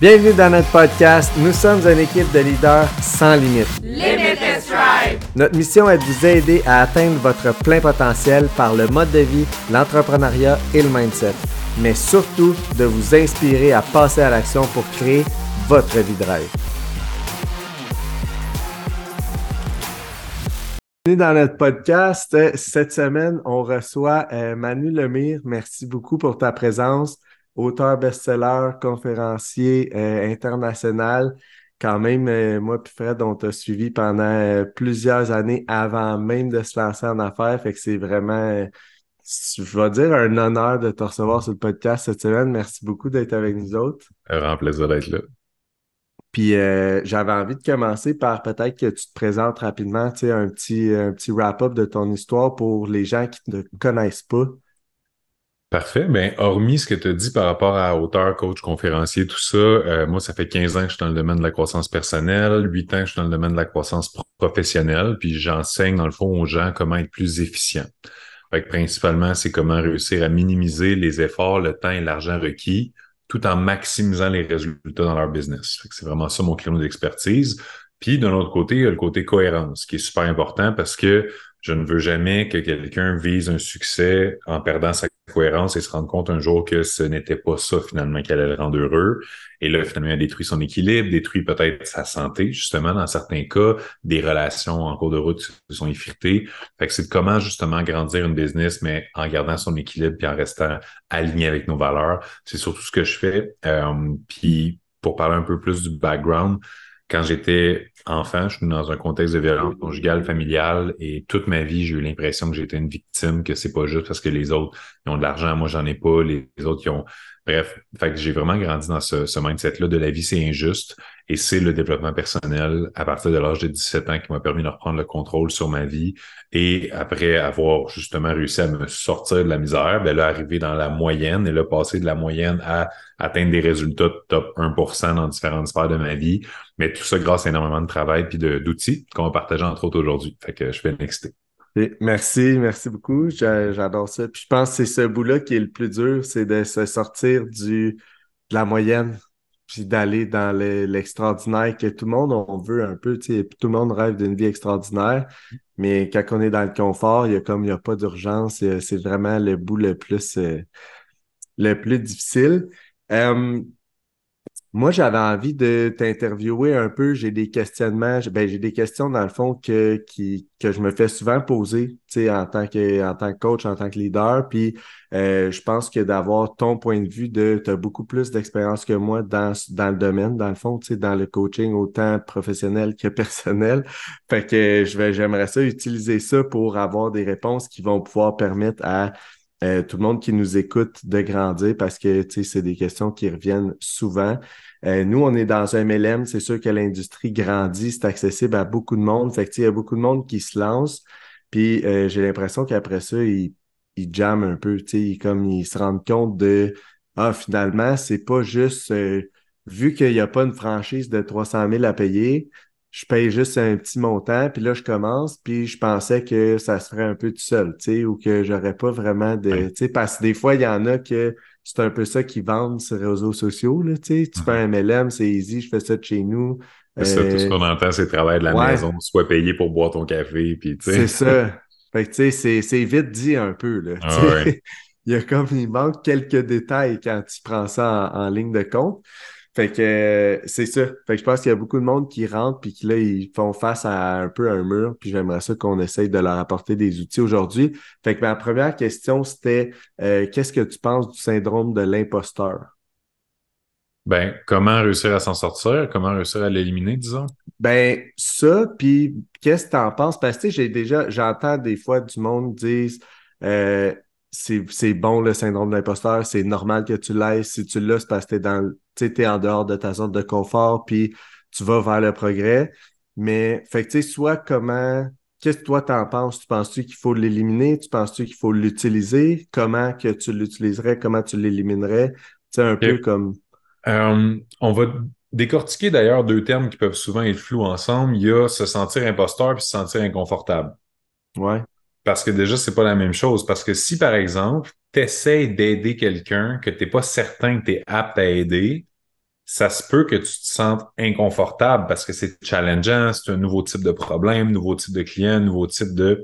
Bienvenue dans notre podcast. Nous sommes une équipe de leaders sans limite. Limitless Drive. Notre mission est de vous aider à atteindre votre plein potentiel par le mode de vie, l'entrepreneuriat et le mindset. Mais surtout, de vous inspirer à passer à l'action pour créer votre vie de rêve. Bienvenue dans notre podcast. Cette semaine, on reçoit euh, Manu Lemire. Merci beaucoup pour ta présence auteur best-seller, conférencier euh, international. Quand même, euh, moi puis Fred, on t'a suivi pendant euh, plusieurs années avant même de se lancer en affaires. Fait que c'est vraiment, je vais dire, un honneur de te recevoir sur le podcast cette semaine. Merci beaucoup d'être avec nous autres. Un grand plaisir d'être là. Puis j'avais envie de commencer par peut-être que tu te présentes rapidement, tu sais, un petit, un petit wrap-up de ton histoire pour les gens qui ne te connaissent pas. Parfait. Ben, hormis ce que tu as dit par rapport à auteur, coach, conférencier, tout ça, euh, moi, ça fait 15 ans que je suis dans le domaine de la croissance personnelle, 8 ans que je suis dans le domaine de la croissance professionnelle, puis j'enseigne, dans le fond, aux gens comment être plus efficient. Fait principalement, c'est comment réussir à minimiser les efforts, le temps et l'argent requis, tout en maximisant les résultats dans leur business. C'est vraiment ça mon créneau d'expertise. Puis d'un autre côté, il y a le côté cohérence, qui est super important parce que je ne veux jamais que quelqu'un vise un succès en perdant sa cohérence et se rendre compte un jour que ce n'était pas ça finalement qui allait le rendre heureux. Et là, finalement, il détruit son équilibre, détruit peut-être sa santé, justement, dans certains cas, des relations en cours de route se sont effritées. Fait que c'est comment justement grandir une business, mais en gardant son équilibre puis en restant aligné avec nos valeurs. C'est surtout ce que je fais. Euh, puis pour parler un peu plus du background, quand j'étais enfant, je suis dans un contexte de violence conjugale, familiale, et toute ma vie, j'ai eu l'impression que j'étais une victime, que c'est pas juste parce que les autres ont de l'argent, moi j'en ai pas, les, autres qui ont. Bref, fait que j'ai vraiment grandi dans ce, ce mindset-là de la vie, c'est injuste. Et c'est le développement personnel à partir de l'âge de 17 ans qui m'a permis de reprendre le contrôle sur ma vie. Et après avoir justement réussi à me sortir de la misère, ben là, arriver dans la moyenne et là, passer de la moyenne à atteindre des résultats de top 1% dans différentes sphères de ma vie. Mais tout ça grâce à énormément de travail puis d'outils qu'on va partager entre autres aujourd'hui. Fait que je vais l'exciter. Merci, merci beaucoup. J'adore ça. Puis je pense que c'est ce bout-là qui est le plus dur, c'est de se sortir du, de la moyenne puis d'aller dans l'extraordinaire que tout le monde on veut un peu, tu sais, tout le monde rêve d'une vie extraordinaire, mais quand on est dans le confort, il y a comme il n'y a pas d'urgence, c'est vraiment le bout le plus euh, le plus difficile. Euh, moi, j'avais envie de t'interviewer un peu. J'ai des questionnements. Ben, j'ai des questions, dans le fond, que, qui, que je me fais souvent poser en tant, que, en tant que coach, en tant que leader. Puis euh, je pense que d'avoir ton point de vue de tu as beaucoup plus d'expérience que moi dans, dans le domaine, dans le fond, dans le coaching, autant professionnel que personnel. Fait que je vais j'aimerais ça utiliser ça pour avoir des réponses qui vont pouvoir permettre à euh, tout le monde qui nous écoute de grandir parce que c'est des questions qui reviennent souvent. Euh, nous, on est dans un MLM, c'est sûr que l'industrie grandit, c'est accessible à beaucoup de monde. Il y a beaucoup de monde qui se lance. Puis euh, j'ai l'impression qu'après ça, ils, ils jamment un peu, comme ils se rendent compte de Ah, finalement, c'est pas juste vu qu'il n'y a pas une franchise de 300 000 à payer, je paye juste un petit montant, puis là, je commence, puis je pensais que ça se ferait un peu tout seul, tu sais, ou que j'aurais pas vraiment de... Tu sais, parce que des fois, il y en a que c'est un peu ça qu'ils vendent sur les réseaux sociaux, là, tu sais. Tu fais un MLM, c'est easy, je fais ça de chez nous. C'est ça, tout ce euh, qu'on entend, c'est travail de la maison, soit payé pour boire ton café, puis tu sais. C'est ça. Fait que, tu sais, c'est vite dit un peu, là. Ah il y a comme, il manque quelques détails quand tu prends ça en ligne de compte. Fait que euh, c'est ça. Fait que je pense qu'il y a beaucoup de monde qui rentre puis qui là, ils font face à un peu un mur. Puis j'aimerais ça qu'on essaye de leur apporter des outils aujourd'hui. Fait que ma première question, c'était euh, qu'est-ce que tu penses du syndrome de l'imposteur? Ben, comment réussir à s'en sortir? Comment réussir à l'éliminer, disons? Ben, ça, puis qu'est-ce que tu en penses? Parce que j'ai déjà, j'entends des fois du monde dire euh, c'est bon le syndrome de l'imposteur, c'est normal que tu l'aies. Si tu l'as, c'est parce que tu es es en dehors de ta zone de confort, puis tu vas vers le progrès. Mais, fait que, tu sais, soit comment, qu'est-ce que toi t'en penses? Tu penses-tu qu'il faut l'éliminer? Tu penses-tu qu'il faut l'utiliser? Comment que tu l'utiliserais? Comment tu l'éliminerais? C'est un peu comme. Euh, on va décortiquer d'ailleurs deux termes qui peuvent souvent être flous ensemble. Il y a se sentir imposteur puis se sentir inconfortable. Ouais. Parce que déjà, c'est pas la même chose. Parce que si, par exemple, tu essaies d'aider quelqu'un que tu n'es pas certain que tu es apte à aider, ça se peut que tu te sentes inconfortable parce que c'est challengeant, c'est un nouveau type de problème, nouveau type de client, nouveau type de...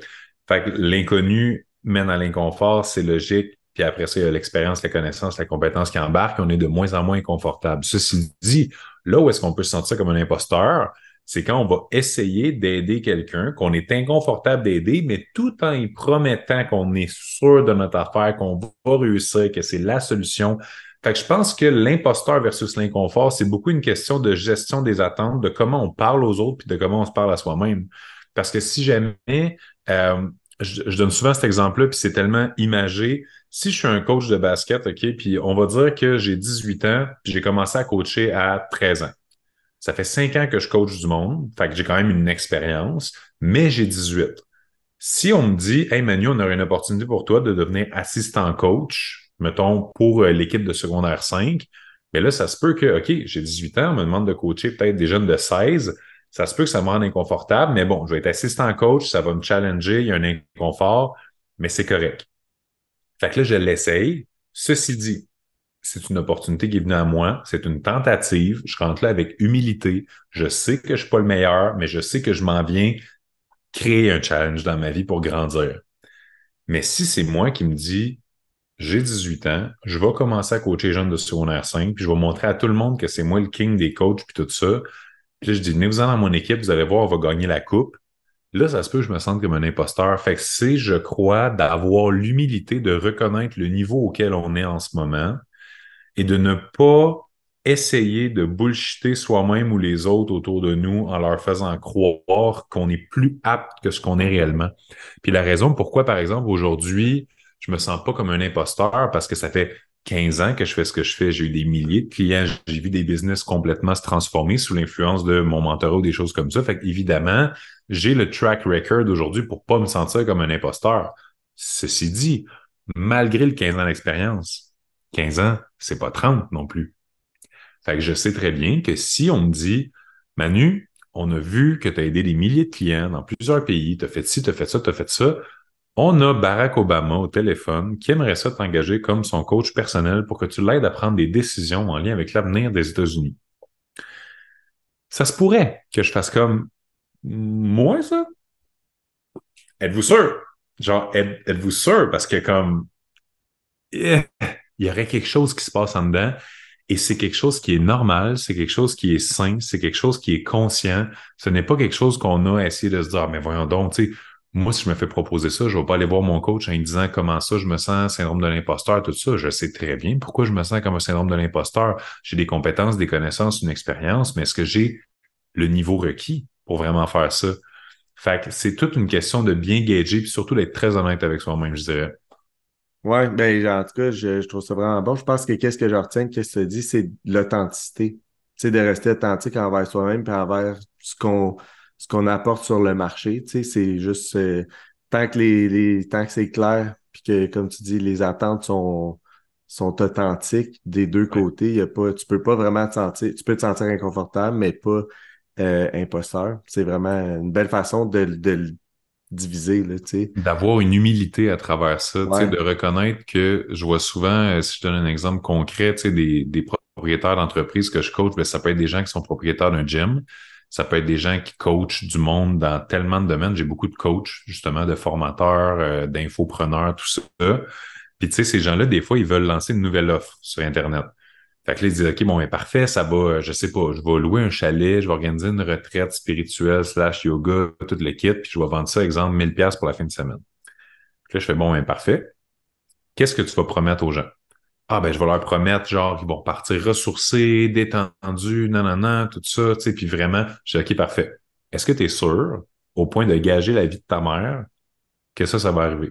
Fait que l'inconnu mène à l'inconfort, c'est logique. Puis après ça, il y a l'expérience, la connaissance, la compétence qui embarque. On est de moins en moins inconfortable. Ceci dit, là où est-ce qu'on peut se sentir comme un imposteur, c'est quand on va essayer d'aider quelqu'un, qu'on est inconfortable d'aider, mais tout en y promettant qu'on est sûr de notre affaire, qu'on va réussir, que c'est la solution. Fait que je pense que l'imposteur versus l'inconfort, c'est beaucoup une question de gestion des attentes, de comment on parle aux autres, puis de comment on se parle à soi-même. Parce que si jamais, euh, je, donne souvent cet exemple-là, puis c'est tellement imagé. Si je suis un coach de basket, OK, puis on va dire que j'ai 18 ans, puis j'ai commencé à coacher à 13 ans. Ça fait cinq ans que je coach du monde, fait que j'ai quand même une expérience, mais j'ai 18. Si on me dit, Hey Manu, on aurait une opportunité pour toi de devenir assistant coach, mettons, pour euh, l'équipe de secondaire 5, mais là, ça se peut que, OK, j'ai 18 ans, on me demande de coacher peut-être des jeunes de 16. Ça se peut que ça me rende inconfortable, mais bon, je vais être assistant coach, ça va me challenger, il y a un inconfort, mais c'est correct. Fait que là, je l'essaye. Ceci dit, c'est une opportunité qui est venue à moi, c'est une tentative, je rentre là avec humilité, je sais que je suis pas le meilleur, mais je sais que je m'en viens créer un challenge dans ma vie pour grandir. Mais si c'est moi qui me dis, j'ai 18 ans, je vais commencer à coacher les jeunes de secondaire 5, puis je vais montrer à tout le monde que c'est moi le king des coachs, puis tout ça. Puis là, je dis, venez-vous-en dans mon équipe, vous allez voir, on va gagner la coupe. Là, ça se peut que je me sente comme un imposteur. Fait que c'est, je crois, d'avoir l'humilité de reconnaître le niveau auquel on est en ce moment, et de ne pas essayer de bullshiter soi-même ou les autres autour de nous en leur faisant croire qu'on est plus apte que ce qu'on est réellement. Puis la raison pourquoi, par exemple, aujourd'hui, je me sens pas comme un imposteur parce que ça fait 15 ans que je fais ce que je fais. J'ai eu des milliers de clients. J'ai vu des business complètement se transformer sous l'influence de mon mentorat ou des choses comme ça. Fait évidemment, j'ai le track record aujourd'hui pour pas me sentir comme un imposteur. Ceci dit, malgré le 15 ans d'expérience, 15 ans, c'est pas 30 non plus. Fait que je sais très bien que si on me dit, Manu, on a vu que tu as aidé des milliers de clients dans plusieurs pays, tu as fait ci, tu as fait ça, tu as fait ça, on a Barack Obama au téléphone qui aimerait ça t'engager comme son coach personnel pour que tu l'aides à prendre des décisions en lien avec l'avenir des États-Unis. Ça se pourrait que je fasse comme moi, ça? Êtes-vous sûr? Genre, êtes-vous sûr? Parce que comme eh, il y aurait quelque chose qui se passe en dedans. Et c'est quelque chose qui est normal, c'est quelque chose qui est sain, c'est quelque chose qui est conscient. Ce n'est pas quelque chose qu'on a essayé de se dire, ah, mais voyons donc, tu sais, moi, si je me fais proposer ça, je ne vais pas aller voir mon coach en lui disant comment ça, je me sens syndrome de l'imposteur, tout ça. Je sais très bien pourquoi je me sens comme un syndrome de l'imposteur. J'ai des compétences, des connaissances, une expérience, mais est-ce que j'ai le niveau requis pour vraiment faire ça? Fait que c'est toute une question de bien gager, puis surtout d'être très honnête avec soi-même, je dirais. Oui, ben, en tout cas, je, trouve ça vraiment bon. Je pense que qu'est-ce que je retiens, qu'est-ce que tu dis, c'est l'authenticité. Tu sais, de rester authentique envers soi-même et envers ce qu'on ce qu'on apporte sur le marché. Tu sais, c'est juste euh, tant que les, les tant que c'est clair, puis que, comme tu dis, les attentes sont sont authentiques des deux côtés. Y a pas, tu peux pas vraiment te sentir, tu peux te sentir inconfortable, mais pas euh, imposteur. C'est vraiment une belle façon de, de, divisé. D'avoir une humilité à travers ça, de reconnaître que je vois souvent, euh, si je donne un exemple concret, des, des propriétaires d'entreprises que je coach, ben, ça peut être des gens qui sont propriétaires d'un gym, ça peut être des gens qui coachent du monde dans tellement de domaines. J'ai beaucoup de coachs, justement, de formateurs, euh, d'infopreneurs, tout ça. Puis, tu sais, ces gens-là, des fois, ils veulent lancer une nouvelle offre sur Internet. Fait là, ils disent, OK, bon, mais parfait, ça va, je sais pas, je vais louer un chalet, je vais organiser une retraite spirituelle slash yoga, tout le kit, puis je vais vendre ça, exemple, 1000 pièces pour la fin de semaine. Puis là, je fais, bon, ben, parfait. Qu'est-ce que tu vas promettre aux gens? Ah, ben, je vais leur promettre, genre, qu'ils vont partir ressourcés, détendus, nanana, tout ça, tu sais, puis vraiment, je dis, OK, parfait. Est-ce que tu es sûr, au point de gager la vie de ta mère, que ça, ça va arriver?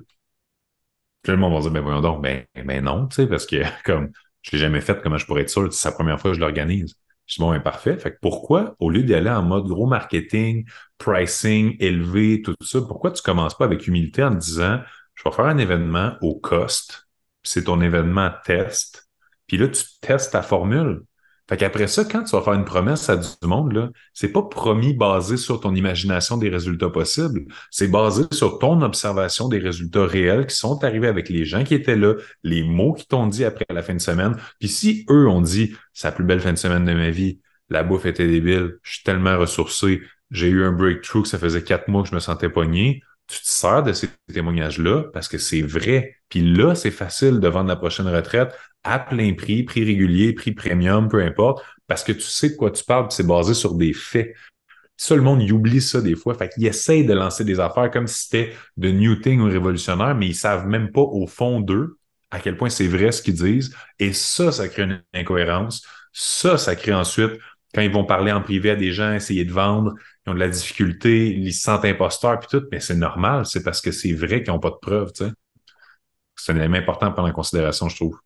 Puis le monde va dire, ben, voyons donc, ben, ben non, tu sais, parce que, comme, je l'ai jamais fait, comment je pourrais être sûr? C'est la première fois que je l'organise. Je dis, bon, ben, parfait. Fait que pourquoi, au lieu d'aller en mode gros marketing, pricing, élevé, tout ça, pourquoi tu commences pas avec humilité en te disant, je vais faire un événement au cost, c'est ton événement test, puis là, tu testes ta formule. Fait qu'après ça, quand tu vas faire une promesse à du monde, là, c'est pas promis basé sur ton imagination des résultats possibles. C'est basé sur ton observation des résultats réels qui sont arrivés avec les gens qui étaient là, les mots qui t'ont dit après la fin de semaine. Puis si eux ont dit, c'est la plus belle fin de semaine de ma vie, la bouffe était débile, je suis tellement ressourcé, j'ai eu un breakthrough que ça faisait quatre mois que je me sentais pogné, tu te sers de ces témoignages-là parce que c'est vrai. Puis là, c'est facile de vendre la prochaine retraite à plein prix, prix régulier, prix premium, peu importe, parce que tu sais de quoi tu parles, c'est basé sur des faits. Ça, le monde, il oublie ça des fois. Fait qu'ils essayent de lancer des affaires comme si c'était de new thing ou révolutionnaire, mais ils savent même pas au fond d'eux à quel point c'est vrai ce qu'ils disent. Et ça, ça crée une incohérence. Ça, ça crée ensuite, quand ils vont parler en privé à des gens, essayer de vendre, ils ont de la difficulté, ils se sentent imposteurs, puis tout, mais c'est normal, c'est parce que c'est vrai qu'ils n'ont pas de preuves, tu sais. C'est un élément important à prendre en considération, je trouve.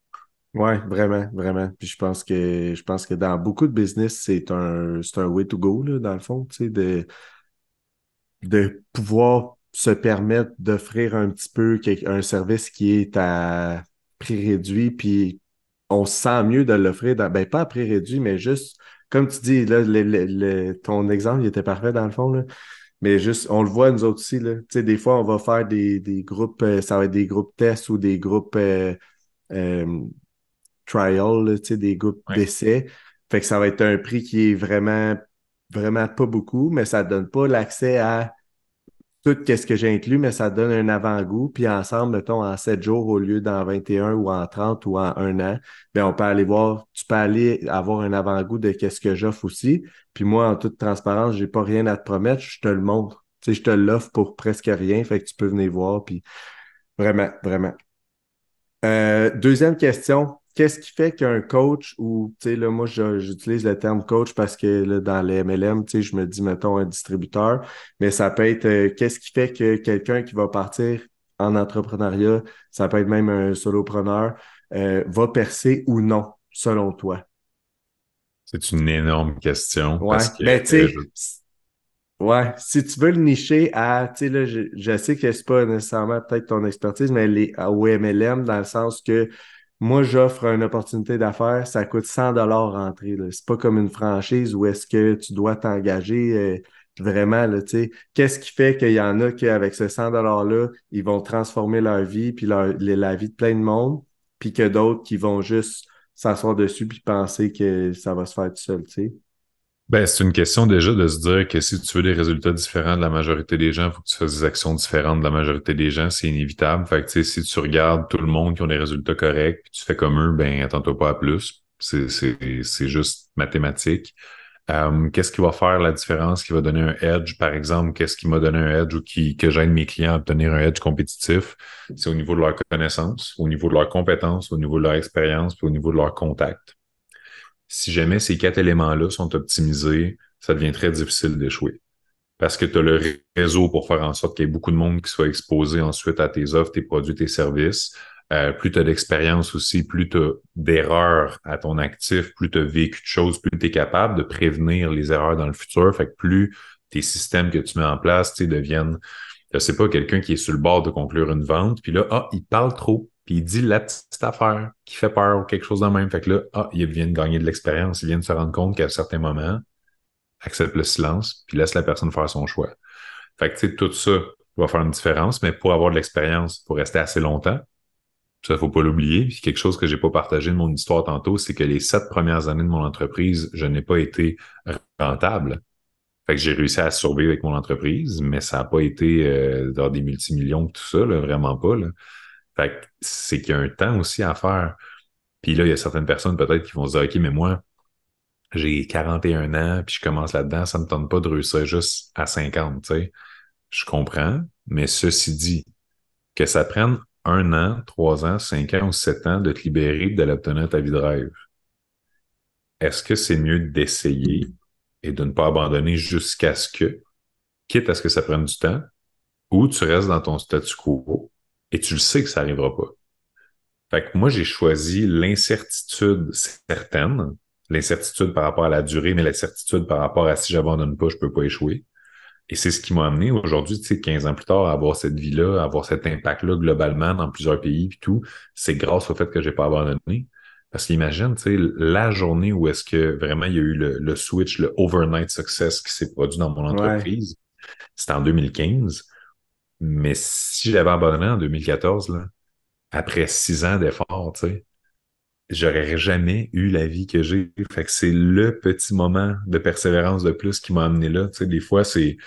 Oui, vraiment, vraiment. Puis je pense que je pense que dans beaucoup de business, c'est un, c'est un way to go, là, dans le fond, tu sais, de, de pouvoir se permettre d'offrir un petit peu un service qui est à prix réduit, puis on se sent mieux de l'offrir, ben pas à prix réduit, mais juste, comme tu dis, là, ton exemple, il était parfait dans le fond, là. Mais juste, on le voit nous autres aussi, là. Tu sais, des fois, on va faire des, des groupes, euh, ça va être des groupes tests ou des groupes euh, euh, trial, des groupes d'essai. Fait que ça va être un prix qui est vraiment, vraiment pas beaucoup, mais ça donne pas l'accès à tout ce que j'ai inclus, mais ça donne un avant-goût. Puis ensemble, mettons, en 7 jours au lieu d'en 21 ou en 30 ou en un an, bien, on peut aller voir, tu peux aller avoir un avant-goût de qu'est-ce que j'offre aussi. Puis moi, en toute transparence, j'ai pas rien à te promettre, je te le montre. Tu sais, je te l'offre pour presque rien, fait que tu peux venir voir. Puis vraiment, vraiment. Euh, deuxième question, qu'est-ce qui fait qu'un coach ou, tu sais, là, moi, j'utilise le terme coach parce que là, dans les MLM, tu sais, je me dis, mettons, un distributeur, mais ça peut être, euh, qu'est-ce qui fait que quelqu'un qui va partir en entrepreneuriat, ça peut être même un solopreneur, euh, va percer ou non, selon toi? C'est une énorme question. Ouais, ben, tu sais, Ouais, si tu veux le nicher à, tu sais, là, je, sais que c'est pas nécessairement peut-être ton expertise, mais les, au MLM, dans le sens que moi, j'offre une opportunité d'affaires, ça coûte 100 dollars rentrer. C'est pas comme une franchise où est-ce que tu dois t'engager euh, vraiment. Là, Qu'est-ce qui fait qu'il y en a qui, avec ce 100 dollars-là, ils vont transformer leur vie, puis la vie de plein de monde, puis que d'autres qui vont juste s'asseoir dessus puis penser que ça va se faire tout seul. Ben, c'est une question déjà de se dire que si tu veux des résultats différents de la majorité des gens, il faut que tu fasses des actions différentes de la majorité des gens, c'est inévitable. Fait que, si tu regardes tout le monde qui ont des résultats corrects, tu fais comme eux, ben, attends-toi pas à plus. C'est, c'est, juste mathématique. Euh, qu'est-ce qui va faire la différence, qui va donner un edge, par exemple, qu'est-ce qui m'a donné un edge ou qui, que j'aide mes clients à obtenir un edge compétitif? C'est au niveau de leur connaissance, au niveau de leurs compétences, au niveau de leur expérience, puis au niveau de leur contact si jamais ces quatre éléments-là sont optimisés, ça devient très difficile d'échouer. Parce que tu as le réseau pour faire en sorte qu'il y ait beaucoup de monde qui soit exposé ensuite à tes offres, tes produits, tes services. Euh, plus tu as d'expérience aussi, plus tu as d'erreurs à ton actif, plus tu as vécu de choses, plus tu es capable de prévenir les erreurs dans le futur. Fait que plus tes systèmes que tu mets en place deviennent, je sais pas, quelqu'un qui est sur le bord de conclure une vente, puis là, ah, il parle trop puis il dit la petite affaire qui fait peur ou quelque chose de même. Fait que là, ah, il vient de gagner de l'expérience, il vient de se rendre compte qu'à certains moments, accepte le silence, puis laisse la personne faire son choix. Fait que, tu sais, tout ça va faire une différence, mais pour avoir de l'expérience, pour rester assez longtemps, ça, faut pas l'oublier. Puis quelque chose que j'ai pas partagé de mon histoire tantôt, c'est que les sept premières années de mon entreprise, je n'ai pas été rentable. Fait que j'ai réussi à survivre avec mon entreprise, mais ça n'a pas été euh, dans des multimillions, tout ça, vraiment pas. Là. Fait que c'est qu'il y a un temps aussi à faire. Puis là, il y a certaines personnes peut-être qui vont se dire, OK, mais moi, j'ai 41 ans, puis je commence là-dedans, ça ne me tente pas de réussir juste à 50, tu sais. Je comprends, mais ceci dit, que ça prenne un an, trois ans, cinq ans ou sept ans de te libérer de l'obtenir ta vie de rêve. Est-ce que c'est mieux d'essayer et de ne pas abandonner jusqu'à ce que, quitte à ce que ça prenne du temps, ou tu restes dans ton statu quo et tu le sais que ça n'arrivera pas. Fait que moi, j'ai choisi l'incertitude certaine, l'incertitude par rapport à la durée, mais l'incertitude par rapport à si j'abandonne pas, je peux pas échouer. Et c'est ce qui m'a amené aujourd'hui, tu sais, 15 ans plus tard, à avoir cette vie-là, à avoir cet impact-là globalement dans plusieurs pays puis tout. C'est grâce au fait que j'ai pas abandonné. Parce qu'imagine, tu sais, la journée où est-ce que vraiment il y a eu le, le switch, le overnight success qui s'est produit dans mon entreprise, c'était en 2015. Mais si j'avais abandonné en 2014, là, après six ans d'efforts, tu sais, j'aurais jamais eu la vie que j'ai. Fait c'est le petit moment de persévérance de plus qui m'a amené là. Tu sais, des fois, c'est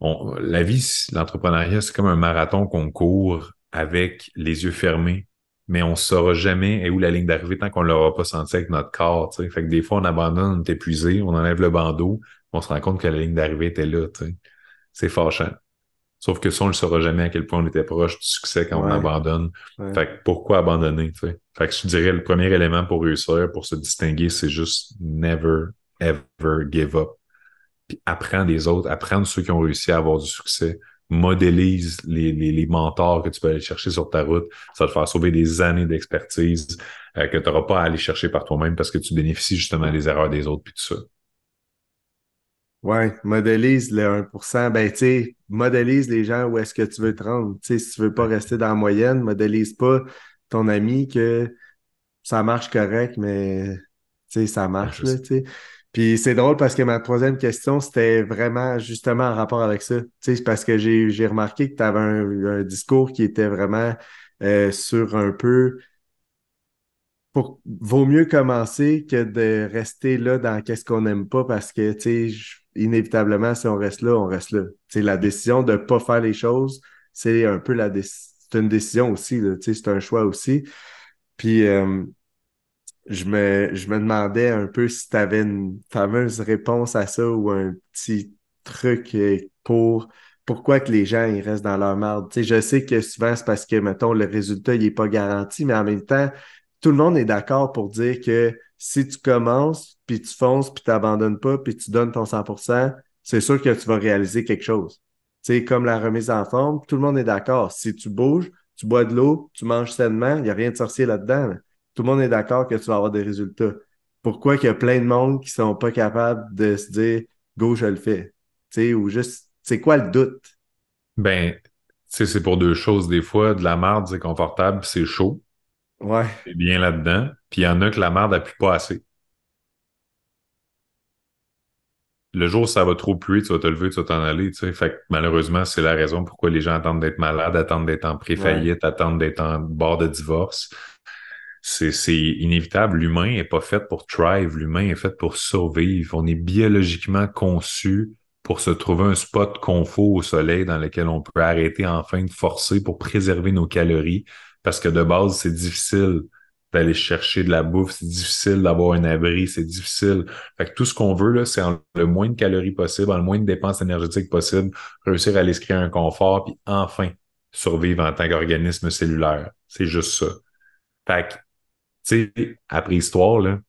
la vie, l'entrepreneuriat, c'est comme un marathon qu'on court avec les yeux fermés, mais on saura jamais où la ligne d'arrivée tant qu'on l'aura pas senti avec notre corps. Des fois, on abandonne, on est épuisé, on enlève le bandeau, on se rend compte que la ligne d'arrivée était là. Tu sais. C'est fâchant. Sauf que ça, on ne le saura jamais à quel point on était proche du succès quand on abandonne. Fait que pourquoi abandonner, tu sais? Fait que je dirais le premier élément pour réussir, pour se distinguer, c'est juste never, ever give up. Puis apprends des autres, apprends de ceux qui ont réussi à avoir du succès. Modélise les, les, les mentors que tu peux aller chercher sur ta route. Ça va te faire sauver des années d'expertise euh, que tu n'auras pas à aller chercher par toi-même parce que tu bénéficies justement des erreurs des autres puis tout ça. Ouais, modélise le 1%. Ben, tu sais, modélise les gens où est-ce que tu veux te rendre. Tu sais, si tu veux pas rester dans la moyenne, modélise pas ton ami que ça marche correct, mais tu sais, ça marche, là, tu sais. Puis c'est drôle parce que ma troisième question, c'était vraiment justement en rapport avec ça. Tu sais, parce que j'ai remarqué que tu avais un, discours qui était vraiment euh, sur un peu pour, vaut mieux commencer que de rester là dans qu'est-ce qu'on n'aime pas parce que, tu sais, inévitablement, si on reste là, on reste là. C'est la décision de ne pas faire les choses, c'est un peu la c'est une décision aussi, c'est un choix aussi. Puis euh, je, me, je me demandais un peu si tu avais une fameuse réponse à ça ou un petit truc euh, pour pourquoi que les gens ils restent dans leur marde. je sais que souvent c'est parce que, mettons, le résultat n'est pas garanti, mais en même temps, tout le monde est d'accord pour dire que si tu commences, puis tu fonces, puis tu n'abandonnes pas, puis tu donnes ton 100%, c'est sûr que tu vas réaliser quelque chose. C'est comme la remise en forme, tout le monde est d'accord. Si tu bouges, tu bois de l'eau, tu manges sainement, il n'y a rien de sorcier là-dedans. Tout le monde est d'accord que tu vas avoir des résultats. Pourquoi qu'il y a plein de monde qui sont pas capables de se dire go, je le fais? sais, ou juste, c'est quoi le doute? Ben, c'est pour deux choses. Des fois, de la merde, c'est confortable, c'est chaud. Ouais. C'est bien là-dedans. Puis il y en a que la merde n'appuie pas assez. Le jour où ça va trop pluer, tu vas te lever, tu vas t'en aller. Tu sais. Fait que malheureusement, c'est la raison pourquoi les gens attendent d'être malades, attendent d'être en pré-faillite, attendent d'être en bord de divorce. C'est inévitable. L'humain est pas fait pour thrive. L'humain est fait pour survivre. On est biologiquement conçu pour se trouver un spot confort au soleil dans lequel on peut arrêter enfin de forcer pour préserver nos calories, parce que de base, c'est difficile d'aller chercher de la bouffe, c'est difficile d'avoir un abri, c'est difficile. Fait que tout ce qu'on veut, là, c'est en le moins de calories possible, en le moins de dépenses énergétiques possible, réussir à aller se créer un confort, puis enfin survivre en tant qu'organisme cellulaire. C'est juste ça. Fait que, tu sais, après histoire, là,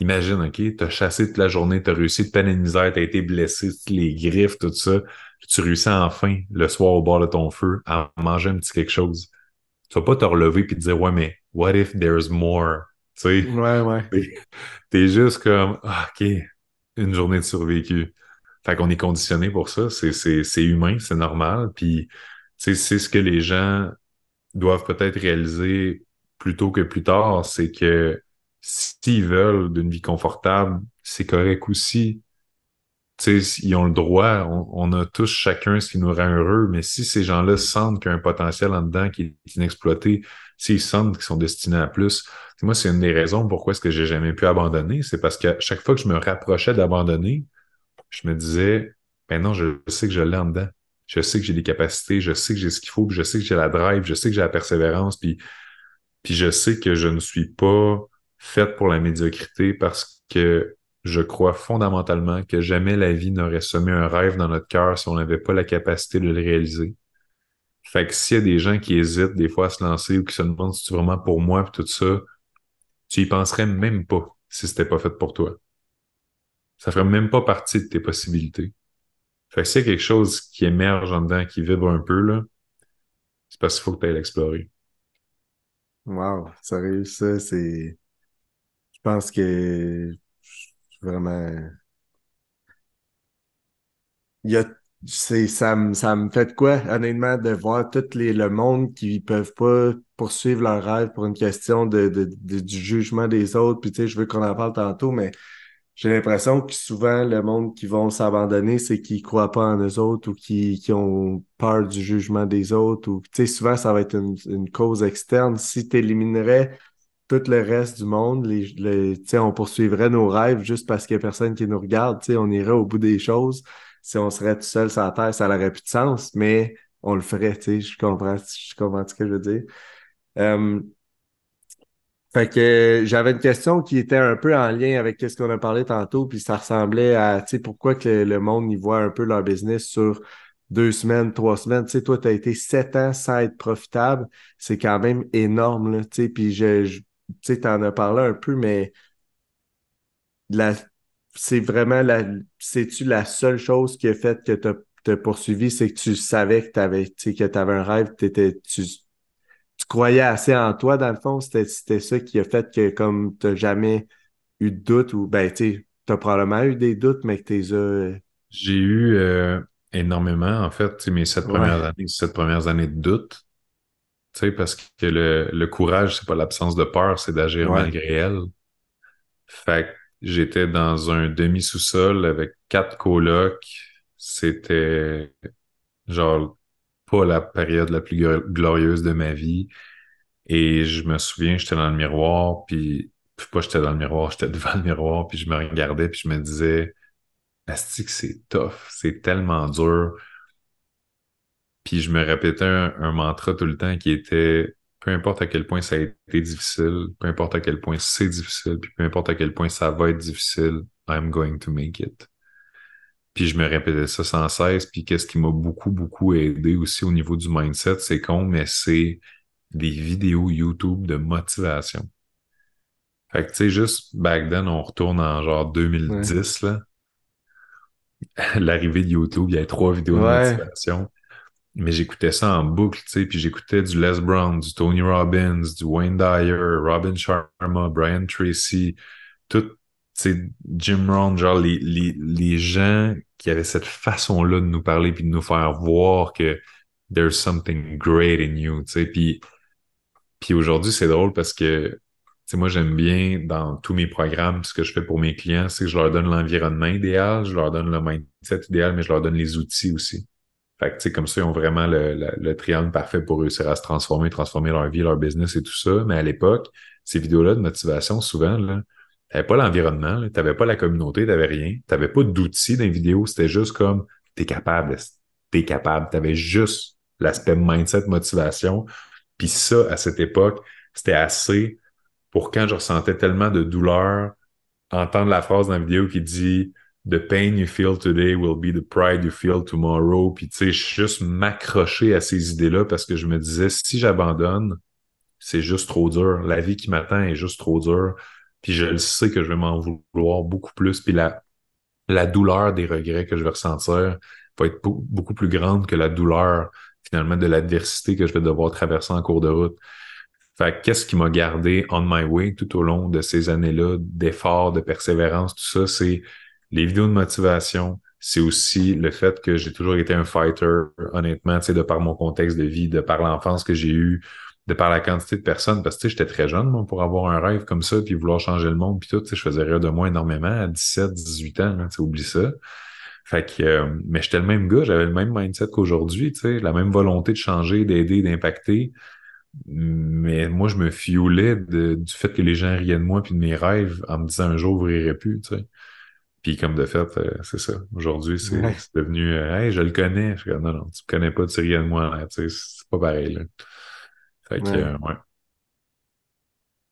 imagine, OK, t'as chassé toute la journée, t'as réussi de peine et de t'as été blessé, les griffes, tout ça, tu réussis enfin, le soir au bord de ton feu, à manger un petit quelque chose tu vas pas te relever et te dire, ouais, mais what if there's more? Tu sais? Ouais, ouais. T'es juste comme, ah, OK, une journée de survécu. Fait qu'on est conditionné pour ça. C'est humain, c'est normal. Puis, c'est ce que les gens doivent peut-être réaliser plus tôt que plus tard, c'est que s'ils veulent d'une vie confortable, c'est correct aussi ils ont le droit, on, a tous chacun ce qui nous rend heureux, mais si ces gens-là sentent qu'il y a un potentiel en dedans qui est inexploité, s'ils sentent qu'ils sont destinés à plus, moi, c'est une des raisons pourquoi est-ce que j'ai jamais pu abandonner, c'est parce que chaque fois que je me rapprochais d'abandonner, je me disais, ben non, je sais que je l'ai en dedans. Je sais que j'ai des capacités, je sais que j'ai ce qu'il faut, puis je sais que j'ai la drive, je sais que j'ai la persévérance, puis, puis je sais que je ne suis pas faite pour la médiocrité parce que je crois fondamentalement que jamais la vie n'aurait semé un rêve dans notre cœur si on n'avait pas la capacité de le réaliser. Fait que s'il y a des gens qui hésitent des fois à se lancer ou qui se demandent si c'est vraiment pour moi et tout ça, tu y penserais même pas si c'était pas fait pour toi. Ça ferait même pas partie de tes possibilités. Fait que s'il y a quelque chose qui émerge en dedans, qui vibre un peu, là, c'est parce qu'il faut que tu ailles l'explorer. Wow, sérieux, ça, c'est. Je pense que vraiment. Il y a c'est ça me ça me fait de quoi honnêtement de voir tout les, le monde qui peuvent pas poursuivre leur rêve pour une question de, de, du jugement des autres puis tu sais je veux qu'on en parle tantôt mais j'ai l'impression que souvent le monde qui vont s'abandonner c'est qu'ils croient pas en eux autres ou qui, qui ont peur du jugement des autres ou tu sais souvent ça va être une, une cause externe si tu éliminerais tout le reste du monde les, les on poursuivrait nos rêves juste parce qu'il y a personne qui nous regarde on irait au bout des choses si on serait tout seul sur la Terre, ça n'aurait plus de sens, mais on le ferait, je comprends, je comprends ce que je veux dire. Euh, fait que j'avais une question qui était un peu en lien avec ce qu'on a parlé tantôt, puis ça ressemblait à, pourquoi que le, monde y voit un peu leur business sur deux semaines, trois semaines. Toi, tu as été sept ans sans être profitable. C'est quand même énorme, là, puis je tu sais, t'en as parlé un peu, mais la, c'est vraiment la. C'est-tu la seule chose qui a fait que tu as, poursuivi, c'est que tu savais que tu avais, que avais un rêve, t'étais, tu, tu croyais assez en toi, dans le fond. C'était ça qui a fait que comme tu n'as jamais eu de doute ou ben tu as probablement eu des doutes, mais que tu as. Euh, J'ai eu euh, énormément, en fait, mes sept premières années, sept premières années de doute. Tu sais, parce que le, le courage, c'est pas l'absence de peur, c'est d'agir malgré elle. Fait que J'étais dans un demi-sous-sol avec quatre colocs. C'était genre pas la période la plus glorieuse de ma vie. Et je me souviens, j'étais dans le miroir, puis, pas j'étais dans le miroir, j'étais devant le miroir, puis je me regardais, puis je me disais, Asti c'est tough, c'est tellement dur. Puis je me répétais un, mantra tout le temps qui était peu importe à quel point ça a été difficile, peu importe à quel point c'est difficile, puis peu importe à quel point ça va être difficile, I'm going to make it. Puis je me répétais ça sans cesse. Puis qu'est-ce qui m'a beaucoup, beaucoup aidé aussi au niveau du mindset, c'est mais c'est des vidéos YouTube de motivation. Fait que tu sais, juste back then, on retourne en genre 2010, là. L'arrivée de YouTube, il y avait trois vidéos de motivation mais j'écoutais ça en boucle, tu sais, puis j'écoutais du Les Brown, du Tony Robbins, du Wayne Dyer, Robin Sharma, Brian Tracy, tout, tu Jim Rohn, genre les, les, les gens qui avaient cette façon-là de nous parler puis de nous faire voir que there's something great in you, tu sais, puis, puis aujourd'hui, c'est drôle parce que, tu sais, moi, j'aime bien dans tous mes programmes, ce que je fais pour mes clients, c'est que je leur donne l'environnement idéal, je leur donne le mindset idéal, mais je leur donne les outils aussi. Fait que, comme ça, ils ont vraiment le, triangle parfait pour réussir à se transformer, transformer leur vie, leur business et tout ça. Mais à l'époque, ces vidéos-là de motivation, souvent, là, t'avais pas l'environnement, t'avais pas la communauté, t'avais rien. T'avais pas d'outils dans les vidéos. C'était juste comme, t'es capable, t'es capable? T'avais juste l'aspect mindset, motivation. Puis ça, à cette époque, c'était assez pour quand je ressentais tellement de douleur, entendre la phrase dans la vidéo qui dit the pain you feel today will be the pride you feel tomorrow. Puis tu sais, juste m'accrocher à ces idées-là parce que je me disais, si j'abandonne, c'est juste trop dur. La vie qui m'attend est juste trop dure. Puis je le sais que je vais m'en vouloir beaucoup plus. Puis la, la douleur des regrets que je vais ressentir va être beaucoup plus grande que la douleur finalement de l'adversité que je vais devoir traverser en cours de route. Fait qu'est-ce qui m'a gardé on my way tout au long de ces années-là d'efforts, de persévérance, tout ça, c'est les vidéos de motivation, c'est aussi le fait que j'ai toujours été un fighter, honnêtement, tu sais, de par mon contexte de vie, de par l'enfance que j'ai eue, de par la quantité de personnes, parce que j'étais très jeune, moi, pour avoir un rêve comme ça, puis vouloir changer le monde, puis tout, je faisais rire de moi énormément à 17, 18 ans, tu sais, oublie ça. Fait que, euh, mais j'étais le même gars, j'avais le même mindset qu'aujourd'hui, tu sais, la même volonté de changer, d'aider, d'impacter. Mais moi, je me fioulais du fait que les gens riaient de moi puis de mes rêves en me disant un jour, vous rirez plus, tu sais. Puis comme de fait, euh, c'est ça. Aujourd'hui, c'est devenu euh, Hey, je le connais. Je dis, non, non, tu me connais pas, tu rien de moi. C'est pas pareil. Là. Fait que euh, ouais.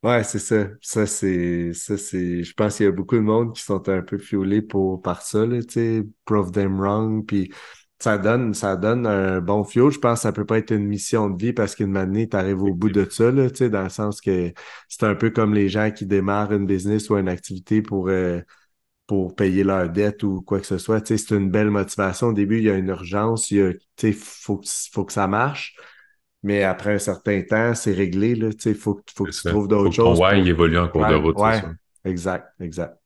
ouais. c'est ça. Ça, c'est. Ça, c'est. Je pense qu'il y a beaucoup de monde qui sont un peu fiolés pour par ça, là, tu sais, prove them wrong. Puis ça donne, ça donne un bon fio. Je pense que ça peut pas être une mission de vie parce qu'une année, tu arrives au bout de ça, là, tu sais, dans le sens que c'est un peu comme les gens qui démarrent une business ou une activité pour pour payer leur dette ou quoi que ce soit. C'est une belle motivation. Au début, il y a une urgence, il faut, faut que ça marche. Mais après un certain temps, c'est réglé. Il faut, faut que tu trouves d'autres choses. Ouais, il évolue en cours de route. Ouais, exact, exact.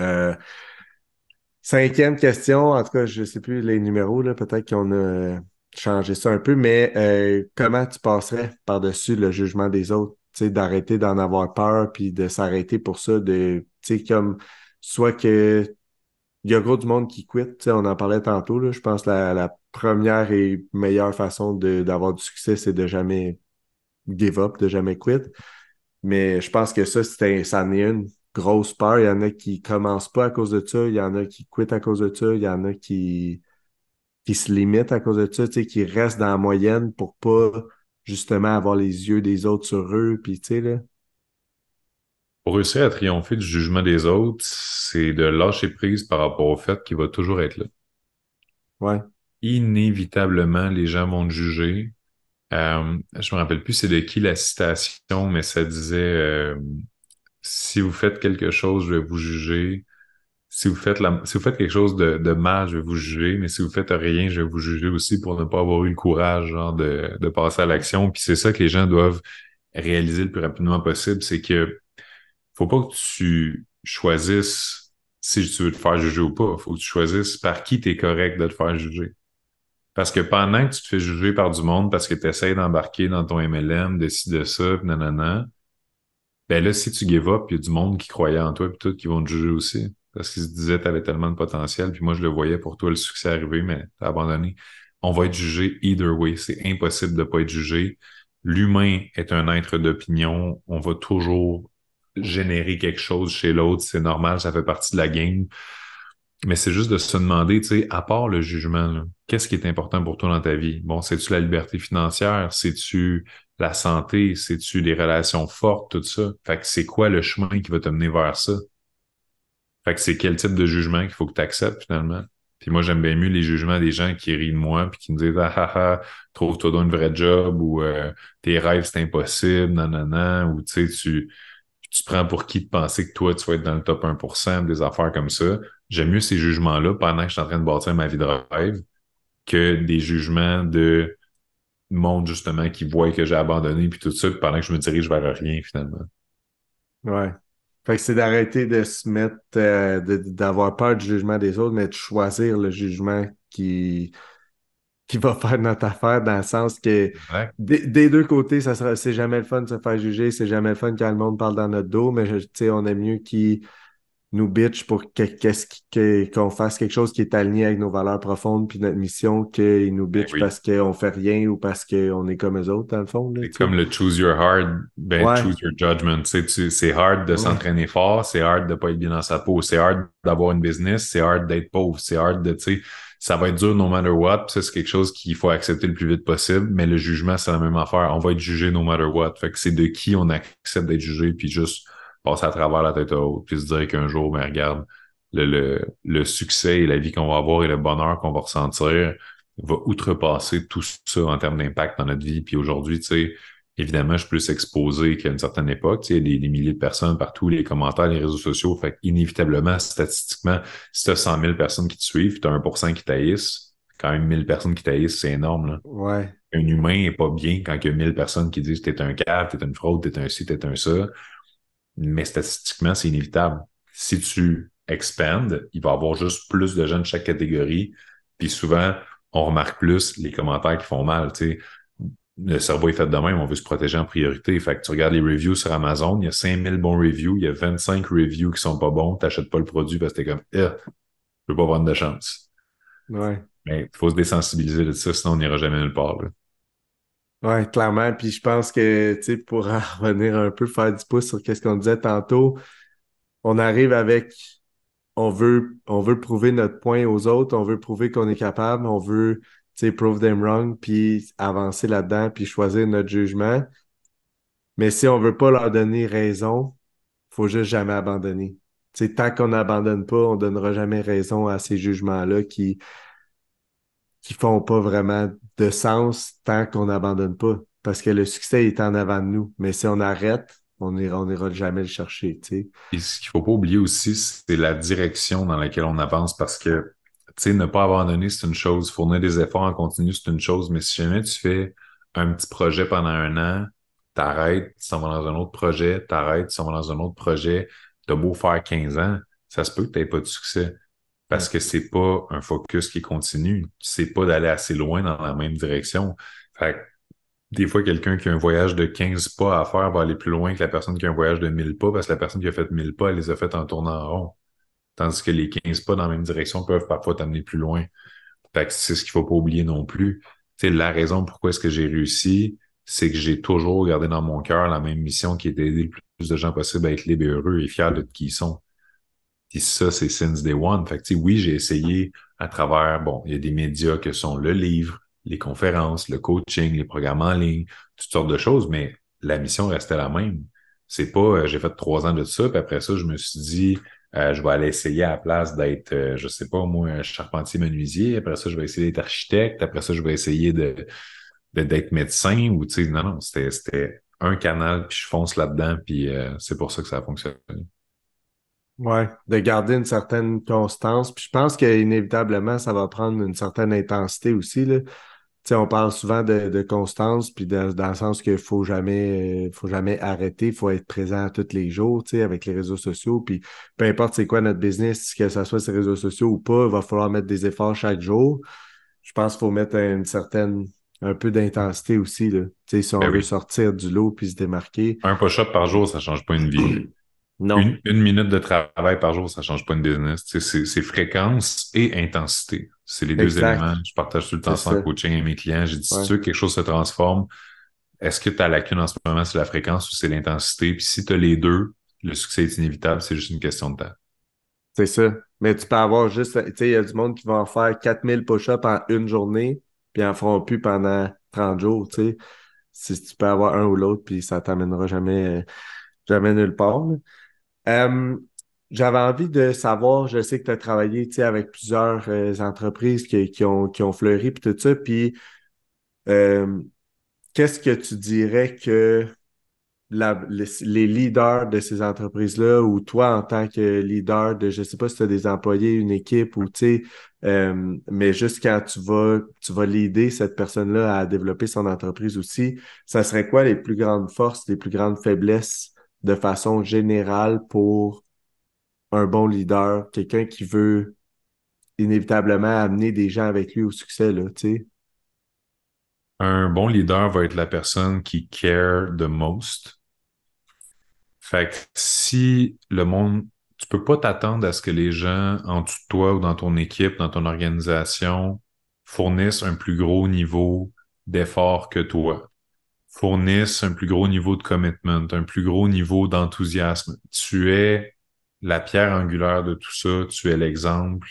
Euh, Cinquième question, en tout cas, je ne sais plus les numéros, peut-être qu'on a changé ça un peu, mais euh, comment tu passerais par-dessus le jugement des autres? D'arrêter d'en avoir peur puis de s'arrêter pour ça, de comme soit que il y a gros du monde qui quitte, on en parlait tantôt, je pense que la, première et meilleure façon d'avoir du succès, c'est de jamais give up, de jamais quitter. Mais je pense que ça, ça en est une grosse peur. Il y en a qui commencent pas à cause de ça, il y en a qui quittent à cause de ça, il y en a qui, qui se limitent à cause de ça, qui restent dans la moyenne pour pas justement avoir les yeux des autres sur eux, puis tu sais, là. Pour réussir à triompher du jugement des autres, c'est de lâcher prise par rapport au fait qu'il va toujours être là. Ouais. Inévitablement, les gens vont te juger. Euh, je me rappelle plus c'est de qui la citation, mais ça disait euh, si vous faites quelque chose, je vais vous juger. Si vous faites la, si vous faites quelque chose de, de, mal, je vais vous juger, mais si vous faites rien, je vais vous juger aussi pour ne pas avoir eu le courage genre, de, de passer à l'action. Puis c'est ça que les gens doivent réaliser le plus rapidement possible, c'est que faut pas que tu choisisses si tu veux te faire juger ou pas. Faut que tu choisisses par qui tu es correct de te faire juger. Parce que pendant que tu te fais juger par du monde parce que tu essaies d'embarquer dans ton MLM, de de ça, nanana, ben là, si tu give up, il y a du monde qui croyait en toi, puis tout, qui vont te juger aussi. Parce qu'ils se disaient tu avais tellement de potentiel, puis moi, je le voyais pour toi, le succès arriver, mais t'as abandonné. On va être jugé either way. C'est impossible de pas être jugé. L'humain est un être d'opinion. On va toujours générer quelque chose chez l'autre. C'est normal, ça fait partie de la game. Mais c'est juste de se demander, tu sais, à part le jugement, qu'est-ce qui est important pour toi dans ta vie? Bon, c'est-tu la liberté financière? C'est-tu la santé, c'est-tu des relations fortes, tout ça? Fait que c'est quoi le chemin qui va te mener vers ça? Fait que c'est quel type de jugement qu'il faut que tu acceptes finalement? Puis moi, j'aime bien mieux les jugements des gens qui rient de moi puis qui me disent Ah ah ah, trouve-toi dans une vraie job ou euh, tes rêves, c'est impossible, nanana, ou tu sais, tu, tu prends pour qui de penser que toi, tu vas être dans le top 1%, des affaires comme ça. J'aime mieux ces jugements-là pendant que je suis en train de bâtir ma vie de rêve que des jugements de monde justement qui voit que j'ai abandonné puis tout ça, pendant que je me dirige vers rien finalement. Ouais. Fait que c'est d'arrêter de se mettre, euh, d'avoir peur du jugement des autres, mais de choisir le jugement qui, qui va faire notre affaire dans le sens que des, deux côtés, ça sera, c'est jamais le fun de se faire juger, c'est jamais le fun quand le monde parle dans notre dos, mais tu sais, on aime mieux qui nous bitch pour qu'on fasse quelque chose qui est aligné avec nos valeurs profondes puis notre mission qu'ils nous bitch ben parce qu'on fait rien ou parce qu'on est comme eux autres, dans le fond. C'est comme le choose your hard, ben choose your judgment. C'est hard de s'entraîner fort, c'est hard de pas être bien dans sa peau, c'est hard d'avoir une business, c'est hard d'être pauvre, c'est hard de, tu sais, ça va être dur no matter what. Ça, c'est quelque chose qu'il faut accepter le plus vite possible. Mais le jugement, c'est la même affaire. On va être jugé no matter what. Fait que c'est de qui on accepte d'être jugé, puis juste passer à travers la tête haute, puis se dire qu'un jour, ben regarde, le, le, le, succès et la vie qu'on va avoir et le bonheur qu'on va ressentir va outrepasser tout ça en termes d'impact dans notre vie. Puis aujourd'hui, tu sais, évidemment, je suis plus exposé qu'à une certaine époque. Tu sais, des, des milliers de personnes partout, les commentaires, les réseaux sociaux. Fait inévitablement, statistiquement, si tu as 100 000 personnes qui te suivent, tu as 1 qui taillissent, quand même 1000 personnes qui taillissent, c'est énorme. Là. Ouais. Un humain est pas bien quand il y a 1000 personnes qui disent t'es un cave, t'es une fraude, t'es un ci, t'es un ça mais statistiquement, c'est inévitable. Si tu expandes, il va y avoir juste plus de gens de chaque catégorie. Puis souvent, on remarque plus les commentaires qui font mal. Tu sais. Le cerveau est fait de même, on veut se protéger en priorité. Fait que tu regardes les reviews sur Amazon, il y a 5000 bons reviews, il y a 25 reviews qui sont pas bons, tu n'achètes pas le produit parce que t'es comme, eh, je veux pas prendre de chance. Ouais. Mais il faut se désensibiliser de ça, sinon on n'ira jamais nulle part. Là. Oui, clairement. Puis je pense que, tu sais, pour revenir un peu, faire du pouce sur ce qu'on disait tantôt, on arrive avec, on veut, on veut prouver notre point aux autres, on veut prouver qu'on est capable, on veut, sais, prove them wrong, puis avancer là-dedans, puis choisir notre jugement. Mais si on veut pas leur donner raison, faut juste jamais abandonner. Tu sais, tant qu'on n'abandonne pas, on donnera jamais raison à ces jugements-là qui, qui font pas vraiment de sens tant qu'on n'abandonne pas. Parce que le succès est en avant de nous. Mais si on arrête, on n'ira on jamais le chercher. Tu Et ce qu'il faut pas oublier aussi, c'est la direction dans laquelle on avance parce que tu sais, ne pas abandonner, c'est une chose. Fournir des efforts en continu, c'est une chose. Mais si jamais tu fais un petit projet pendant un an, t'arrêtes, tu s'en vas dans un autre projet, t'arrêtes, tu s'en vas dans un autre projet, t'as beau faire 15 ans, ça se peut que tu n'aies pas de succès. parce que c'est pas un focus qui continue. C'est pas d'aller assez loin dans la même direction. Fait des fois, quelqu'un qui a un voyage de 15 pas à faire va aller plus loin que la personne qui a un voyage de 1000 pas parce que la personne qui a fait 1000 pas, elle les a fait en tournant en rond. Tandis que les 15 pas dans la même direction peuvent parfois t'amener plus loin. Fait que c'est ce qu'il faut pas oublier non plus. C'est la raison pourquoi est-ce que j'ai réussi, c'est que j'ai toujours gardé dans mon cœur la même mission qui est d'aider le plus de gens possible à être libres et heureux et fiers de qui ils sont. Puis ça, c'est since day one. Fait que, oui, j'ai essayé à travers, bon, il y a des médias que sont le livre, les conférences, le coaching, les programmes en ligne, toutes sortes de choses, mais la mission restait la même. C'est pas, euh, j'ai fait trois ans de ça, puis après ça, je me suis dit, je vais aller essayer à la place d'être, euh, je sais pas, moi, un charpentier menuisier. Après ça, je vais essayer d'être architecte. Après ça, je vais essayer de, d'être médecin ou, tu sais, non, non, c'était, un canal, puis je fonce là-dedans, puis c'est pour ça que ça a fonctionné. Ouais, de garder une certaine constance. Puis je pense qu'inévitablement, ça va prendre une certaine intensité aussi. Là on parle souvent de, constance, puis dans, le sens qu'il faut jamais, faut jamais arrêter, il faut être présent tous les jours, avec les réseaux sociaux. Puis peu importe c'est quoi notre business, que ce soit ces réseaux sociaux ou pas, il va falloir mettre des efforts chaque jour. Je pense qu'il faut mettre une certaine, un peu d'intensité aussi, là. si on ben veut sortir du lot puis se démarquer. Un push-up par jour, ça change pas une vie. Non. Une, minute de travail par jour, ça change pas une business. C'est fréquence et intensité. C'est les deux éléments. Je partage tout le temps ça en coaching avec mes clients. J'ai dit, si tu veux que quelque chose se transforme, est-ce que ta lacune en ce moment, c'est la fréquence ou c'est l'intensité? Puis si tu as les deux, le succès est inévitable. C'est juste une question de temps. C'est ça. Mais tu peux avoir juste, tu sais, il y a du monde qui va en faire 4000 push-ups en une journée, puis en feront plus pendant 30 jours, tu sais. Si tu peux avoir un ou l'autre, puis ça t'amènera jamais, jamais nulle part. Euh, j'avais envie de savoir, je sais que tu as travaillé avec plusieurs euh, entreprises qui, ont, qui ont fleuri puis tout ça, puis euh, qu'est-ce que tu dirais que les, leaders de ces entreprises-là ou toi en tant que leader de, je sais pas si tu as des employés, une équipe ou tu sais, mais juste quand tu vas, tu vas leader cette personne-là à développer son entreprise aussi, ça serait quoi les plus grandes forces, les plus grandes faiblesses de façon générale pour un bon leader, quelqu'un qui veut inévitablement amener des gens avec lui au succès, là, tu sais. Un bon leader va être la personne qui care the most. Fait que si le monde, tu peux pas t'attendre à ce que les gens en dessous de toi ou dans ton équipe, dans ton organisation, fournissent un plus gros niveau d'effort que toi fournissent un plus gros niveau de commitment, un plus gros niveau d'enthousiasme. Tu es la pierre angulaire de tout ça, tu es l'exemple.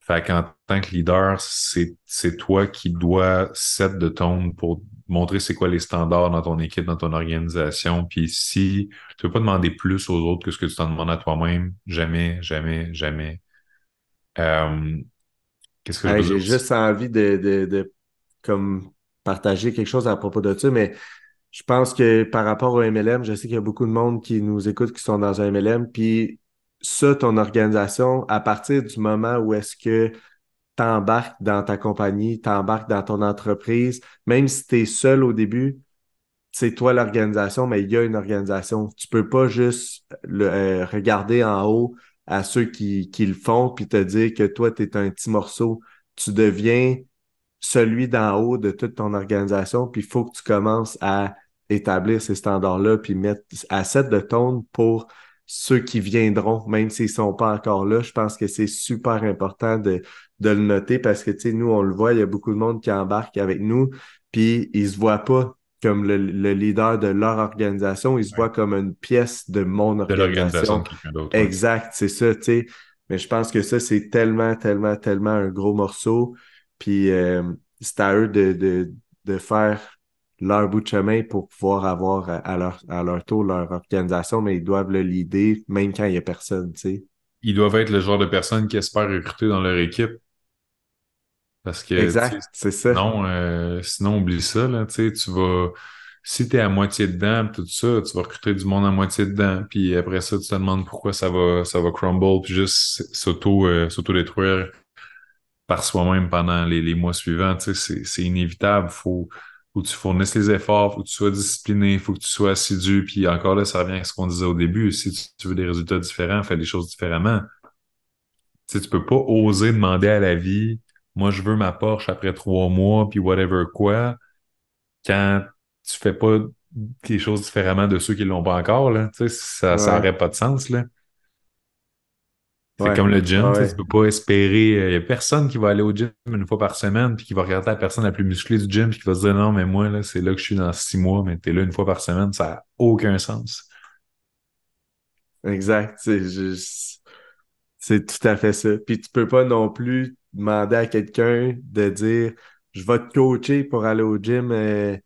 Fait qu'en tant que leader, c'est, c'est toi qui dois set de ton pour montrer c'est quoi les standards dans ton équipe, dans ton organisation. Puis si tu veux pas demander plus aux autres que ce que tu t'en demandes à toi-même, jamais, jamais, jamais. Euh, qu'est-ce que je J'ai juste envie de, de, de comme partager quelque chose à propos de ça, mais je pense que par rapport au MLM, je sais qu'il y a beaucoup de monde qui nous écoute qui sont dans un MLM, puis ça, ton organisation, à partir du moment où est-ce que tu embarques dans ta compagnie, tu embarques dans ton entreprise, même si tu es seul au début, c'est toi l'organisation, mais il y a une organisation. Tu peux pas juste le, euh, regarder en haut à ceux qui, qui le font puis te dire que toi, tu es un petit morceau. Tu deviens celui d'en haut de toute ton organisation, puis il faut que tu commences à établir ces standards-là, puis mettre à set de tone pour ceux qui viendront, même s'ils ne sont pas encore là. Je pense que c'est super important de, de le noter parce que, tu sais, nous, on le voit, il y a beaucoup de monde qui embarque avec nous, puis ils se voient pas comme le, leader de leur organisation, ils se voient comme une pièce de mon organisation. De l'organisation Exact, c'est ça, tu sais. Mais je pense que ça, c'est tellement, tellement, tellement un gros morceau. Puis euh, c'est à eux de, de, faire leur bout de chemin pour pouvoir avoir à leur, à leur tour leur organisation, mais ils doivent le leader même quand il n'y a personne, tu sais. Ils doivent être le genre de personnes qui espèrent recruter dans leur équipe. Parce que. Exact, c'est ça. Non, euh, sinon, oublie ça, là, tu tu vas. Si tu es à moitié dedans, tout ça, tu vas recruter du monde à moitié dedans, puis après ça, tu te demandes pourquoi ça va, ça va crumble, puis juste s'auto, euh, s'auto-détruire par soi-même pendant les, mois suivants. c'est inévitable. Faut, faut que tu fournisses les efforts, faut que tu sois discipliné, faut que tu sois assidu. Puis encore là, ça revient à ce qu'on disait au début. Si tu, veux des résultats différents, fais les choses différemment. Tu sais, tu peux pas oser demander à la vie, moi, je veux ma Porsche après trois mois, puis whatever quoi, quand tu fais pas les choses différemment de ceux qui l'ont pas encore, là. Tu sais, ça, ça aurait pas de sens, là. C'est comme le gym, tu peux pas espérer. Il euh, y a personne qui va aller au gym une fois par semaine puis qui va regarder la personne la plus musclée du gym puis qui va se dire non, mais moi, là, c'est là que je suis dans six mois, mais t'es là une fois par semaine, ça n'a aucun sens. Exact. C'est juste. C'est tout à fait ça. Puis tu peux pas non plus demander à quelqu'un de dire je vais te coacher pour aller au gym euh,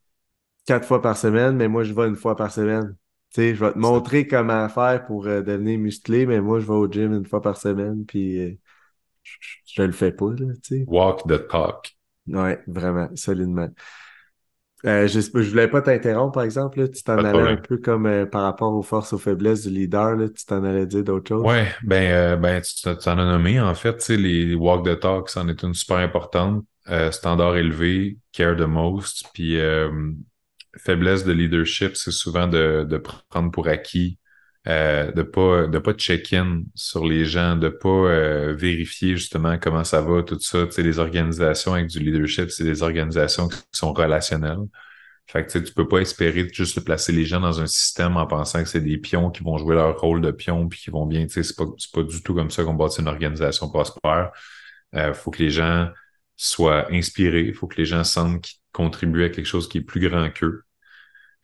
quatre fois par semaine, mais moi je vais une fois par semaine. Sais, je vais te montrer comment faire pour euh, devenir musclé, mais moi je vais au gym une fois par semaine, puis euh, je, le fais pas, là, tu sais. Walk the talk. Ouais, vraiment, solidement. Euh, je, je voulais pas t'interrompre, par exemple. tu t'en allais un peu comme euh, par rapport aux forces, aux faiblesses du leader. Là, tu t'en allais dire d'autres choses? Ouais, ben, euh, ben tu t'en as nommé. En fait, tu sais, les walk the talk, c'en est une super importante. standard élevé, care the most. Puis faiblesse de leadership, c'est souvent de, de prendre pour acquis euh, de pas de pas check-in sur les gens, de pas euh, vérifier justement comment ça va, tout ça. Tu sais, les organisations avec du leadership, c'est des organisations qui sont relationnelles. Fait que tu sais, peux pas espérer juste placer les gens dans un système en pensant que c'est des pions qui vont jouer leur rôle de pion puis qui vont bien. Tu sais, c'est pas, pas du tout comme ça qu'on bâtit une organisation prospère. Euh, faut que les gens soient inspirés, faut que les gens sentent qu'ils contribuent à quelque chose qui est plus grand qu'eux.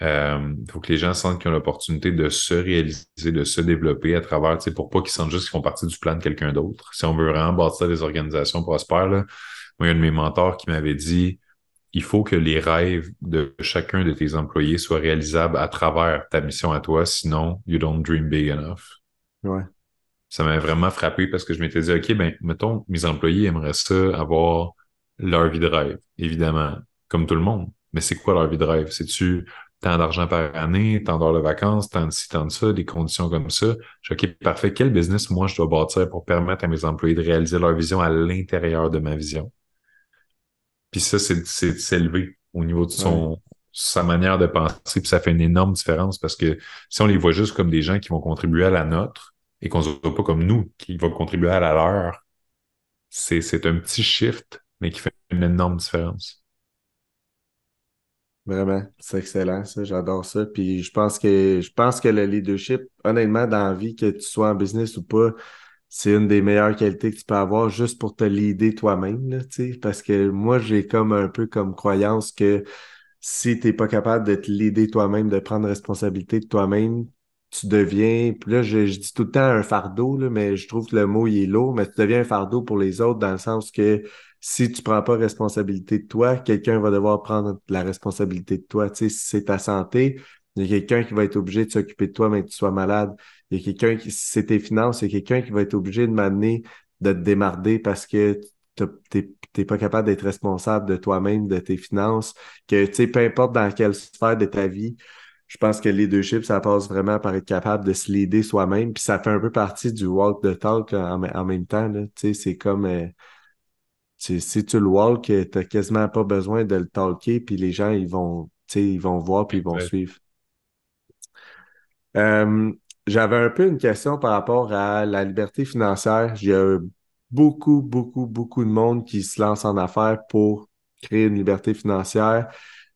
Il euh, faut que les gens sentent qu'ils ont l'opportunité de se réaliser, de se développer à travers, tu sais, pour pas qu'ils sentent juste qu'ils font partie du plan de quelqu'un d'autre. Si on veut vraiment bâtir des organisations prospères, là, moi, il y a un de mes mentors qui m'avait dit il faut que les rêves de chacun de tes employés soient réalisables à travers ta mission à toi, sinon, you don't dream big enough. Ouais. Ça m'a vraiment frappé parce que je m'étais dit, OK, ben, mettons, mes employés aimeraient ça avoir leur vie de rêve, évidemment, comme tout le monde. Mais c'est quoi leur vie de rêve? C'est-tu tant d'argent par année, tant d'heures de vacances, tant de ci, tant de ça, des conditions comme ça. Je dis, OK, parfait. Quel business, moi, je dois bâtir pour permettre à mes employés de réaliser leur vision à l'intérieur de ma vision? Puis ça, c'est s'élever au niveau de son, sa manière de penser. Puis ça fait une énorme différence parce que si on les voit juste comme des gens qui vont contribuer à la nôtre et qu'on ne se voit pas comme nous, qui vont contribuer à la leur, c'est un petit shift, mais qui fait une énorme différence. Vraiment, c'est excellent, ça, j'adore ça. Puis je pense que je pense que le leadership, honnêtement, dans la vie, que tu sois en business ou pas, c'est une des meilleures qualités que tu peux avoir juste pour te leader toi-même. Parce que moi, j'ai comme un peu comme croyance que si tu n'es pas capable de te leader toi-même, de prendre responsabilité de toi-même, tu deviens, puis là, je, dis tout le temps un fardeau, là, mais je trouve que le mot il est lourd, mais tu deviens un fardeau pour les autres dans le sens que si tu prends pas responsabilité de toi, quelqu'un va devoir prendre la responsabilité de toi. Tu sais, si c'est ta santé, il y a quelqu'un qui va être obligé de s'occuper de toi, mais que tu sois malade. Il y a quelqu'un qui, si c'est tes finances, il y a quelqu'un qui va être obligé de m'amener, de te démarder parce que tu n'es pas capable d'être responsable de toi-même, de tes finances. Que, tu sais, peu importe dans quelle sphère de ta vie, je pense que le leadership, ça passe vraiment par être capable de se leader soi-même. Puis ça fait un peu partie du walk the talk en, même temps. Tu sais, c'est comme... Euh, si tu le walk, tu n'as quasiment pas besoin de le talker, puis les gens, ils vont, ils vont voir, puis ils vont suivre. Euh, j'avais un peu une question par rapport à la liberté financière. Il y a beaucoup, beaucoup, beaucoup de monde qui se lance en affaires pour créer une liberté financière.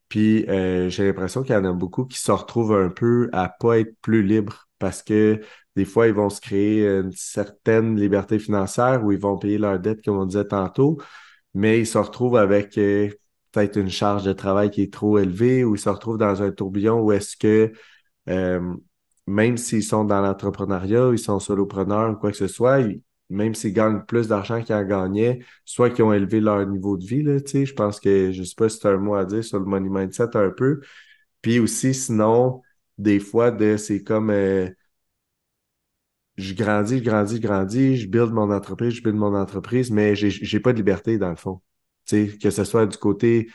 Puis euh, j'ai l'impression qu'il y en a beaucoup qui se retrouvent un peu à pas être plus libres parce que des fois, ils vont se créer une certaine liberté financière où ils vont payer leurs dettes, comme on disait tantôt, mais ils se retrouvent avec euh, peut-être une charge de travail qui est trop élevée ou ils se retrouvent dans un tourbillon où est-ce que euh, même s'ils sont dans l'entrepreneuriat, ils sont solopreneurs ou quoi que ce soit, même s'ils gagnent plus d'argent qu'ils en gagnaient, soit qu'ils ont élevé leur niveau de vie, là, je pense que, je sais pas si as un mot à dire sur le money mindset un peu. Puis aussi, sinon, des fois, c'est comme euh, je grandis, je grandis, je grandis, je build mon entreprise, je build mon entreprise, mais j'ai pas de liberté dans le fond. sais, que ce soit du côté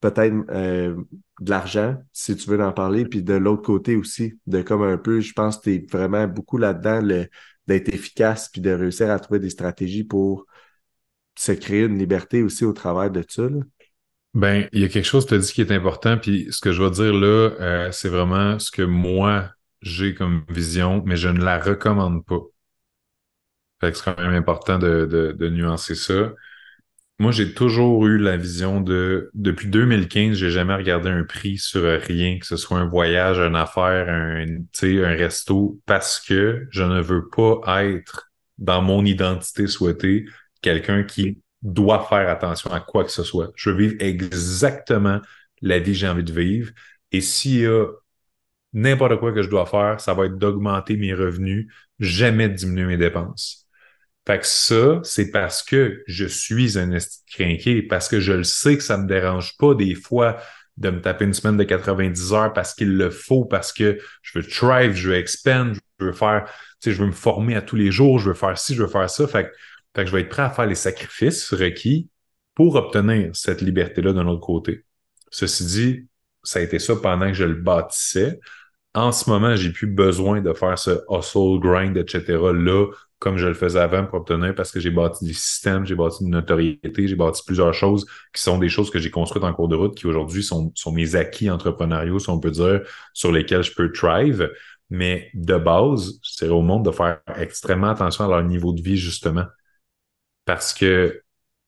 peut-être euh, de l'argent, si tu veux en parler, puis de l'autre côté aussi, de comme un peu, je pense que tu es vraiment beaucoup là-dedans d'être efficace, puis de réussir à trouver des stratégies pour se créer une liberté aussi au travers de ça. Ben, il y a quelque chose que tu as dit qui est important, puis ce que je vais dire là, euh, c'est vraiment ce que moi, j'ai comme vision, mais je ne la recommande pas. c'est quand même important de, de, de nuancer ça. Moi, j'ai toujours eu la vision de, depuis 2015, j'ai jamais regardé un prix sur rien, que ce soit un voyage, une affaire, un, un resto, parce que je ne veux pas être dans mon identité souhaitée quelqu'un qui doit faire attention à quoi que ce soit. Je veux vivre exactement la vie que j'ai envie de vivre. Et s'il y a n'importe quoi que je dois faire, ça va être d'augmenter mes revenus, jamais de diminuer mes dépenses. Fait que ça, c'est parce que je suis un crinqué, parce que je le sais que ça me dérange pas des fois de me taper une semaine de 90 heures parce qu'il le faut, parce que je veux thrive, je veux expand, je veux faire, tu sais, je veux me former à tous les jours, je veux faire ci, je veux faire ça. Fait que, fait que je vais être prêt à faire les sacrifices requis pour obtenir cette liberté-là d'un autre côté. Ceci dit, ça a été ça pendant que je le bâtissais. En ce moment, j'ai plus besoin de faire ce hustle, grind, etc. là comme je le faisais avant pour obtenir parce que j'ai bâti des systèmes, j'ai bâti une notoriété, j'ai bâti plusieurs choses qui sont des choses que j'ai construites en cours de route qui aujourd'hui sont, sont mes acquis entrepreneuriaux, si on peut dire, sur lesquels je peux thrive. Mais de base, c'est au monde de faire extrêmement attention à leur niveau de vie, justement. Parce que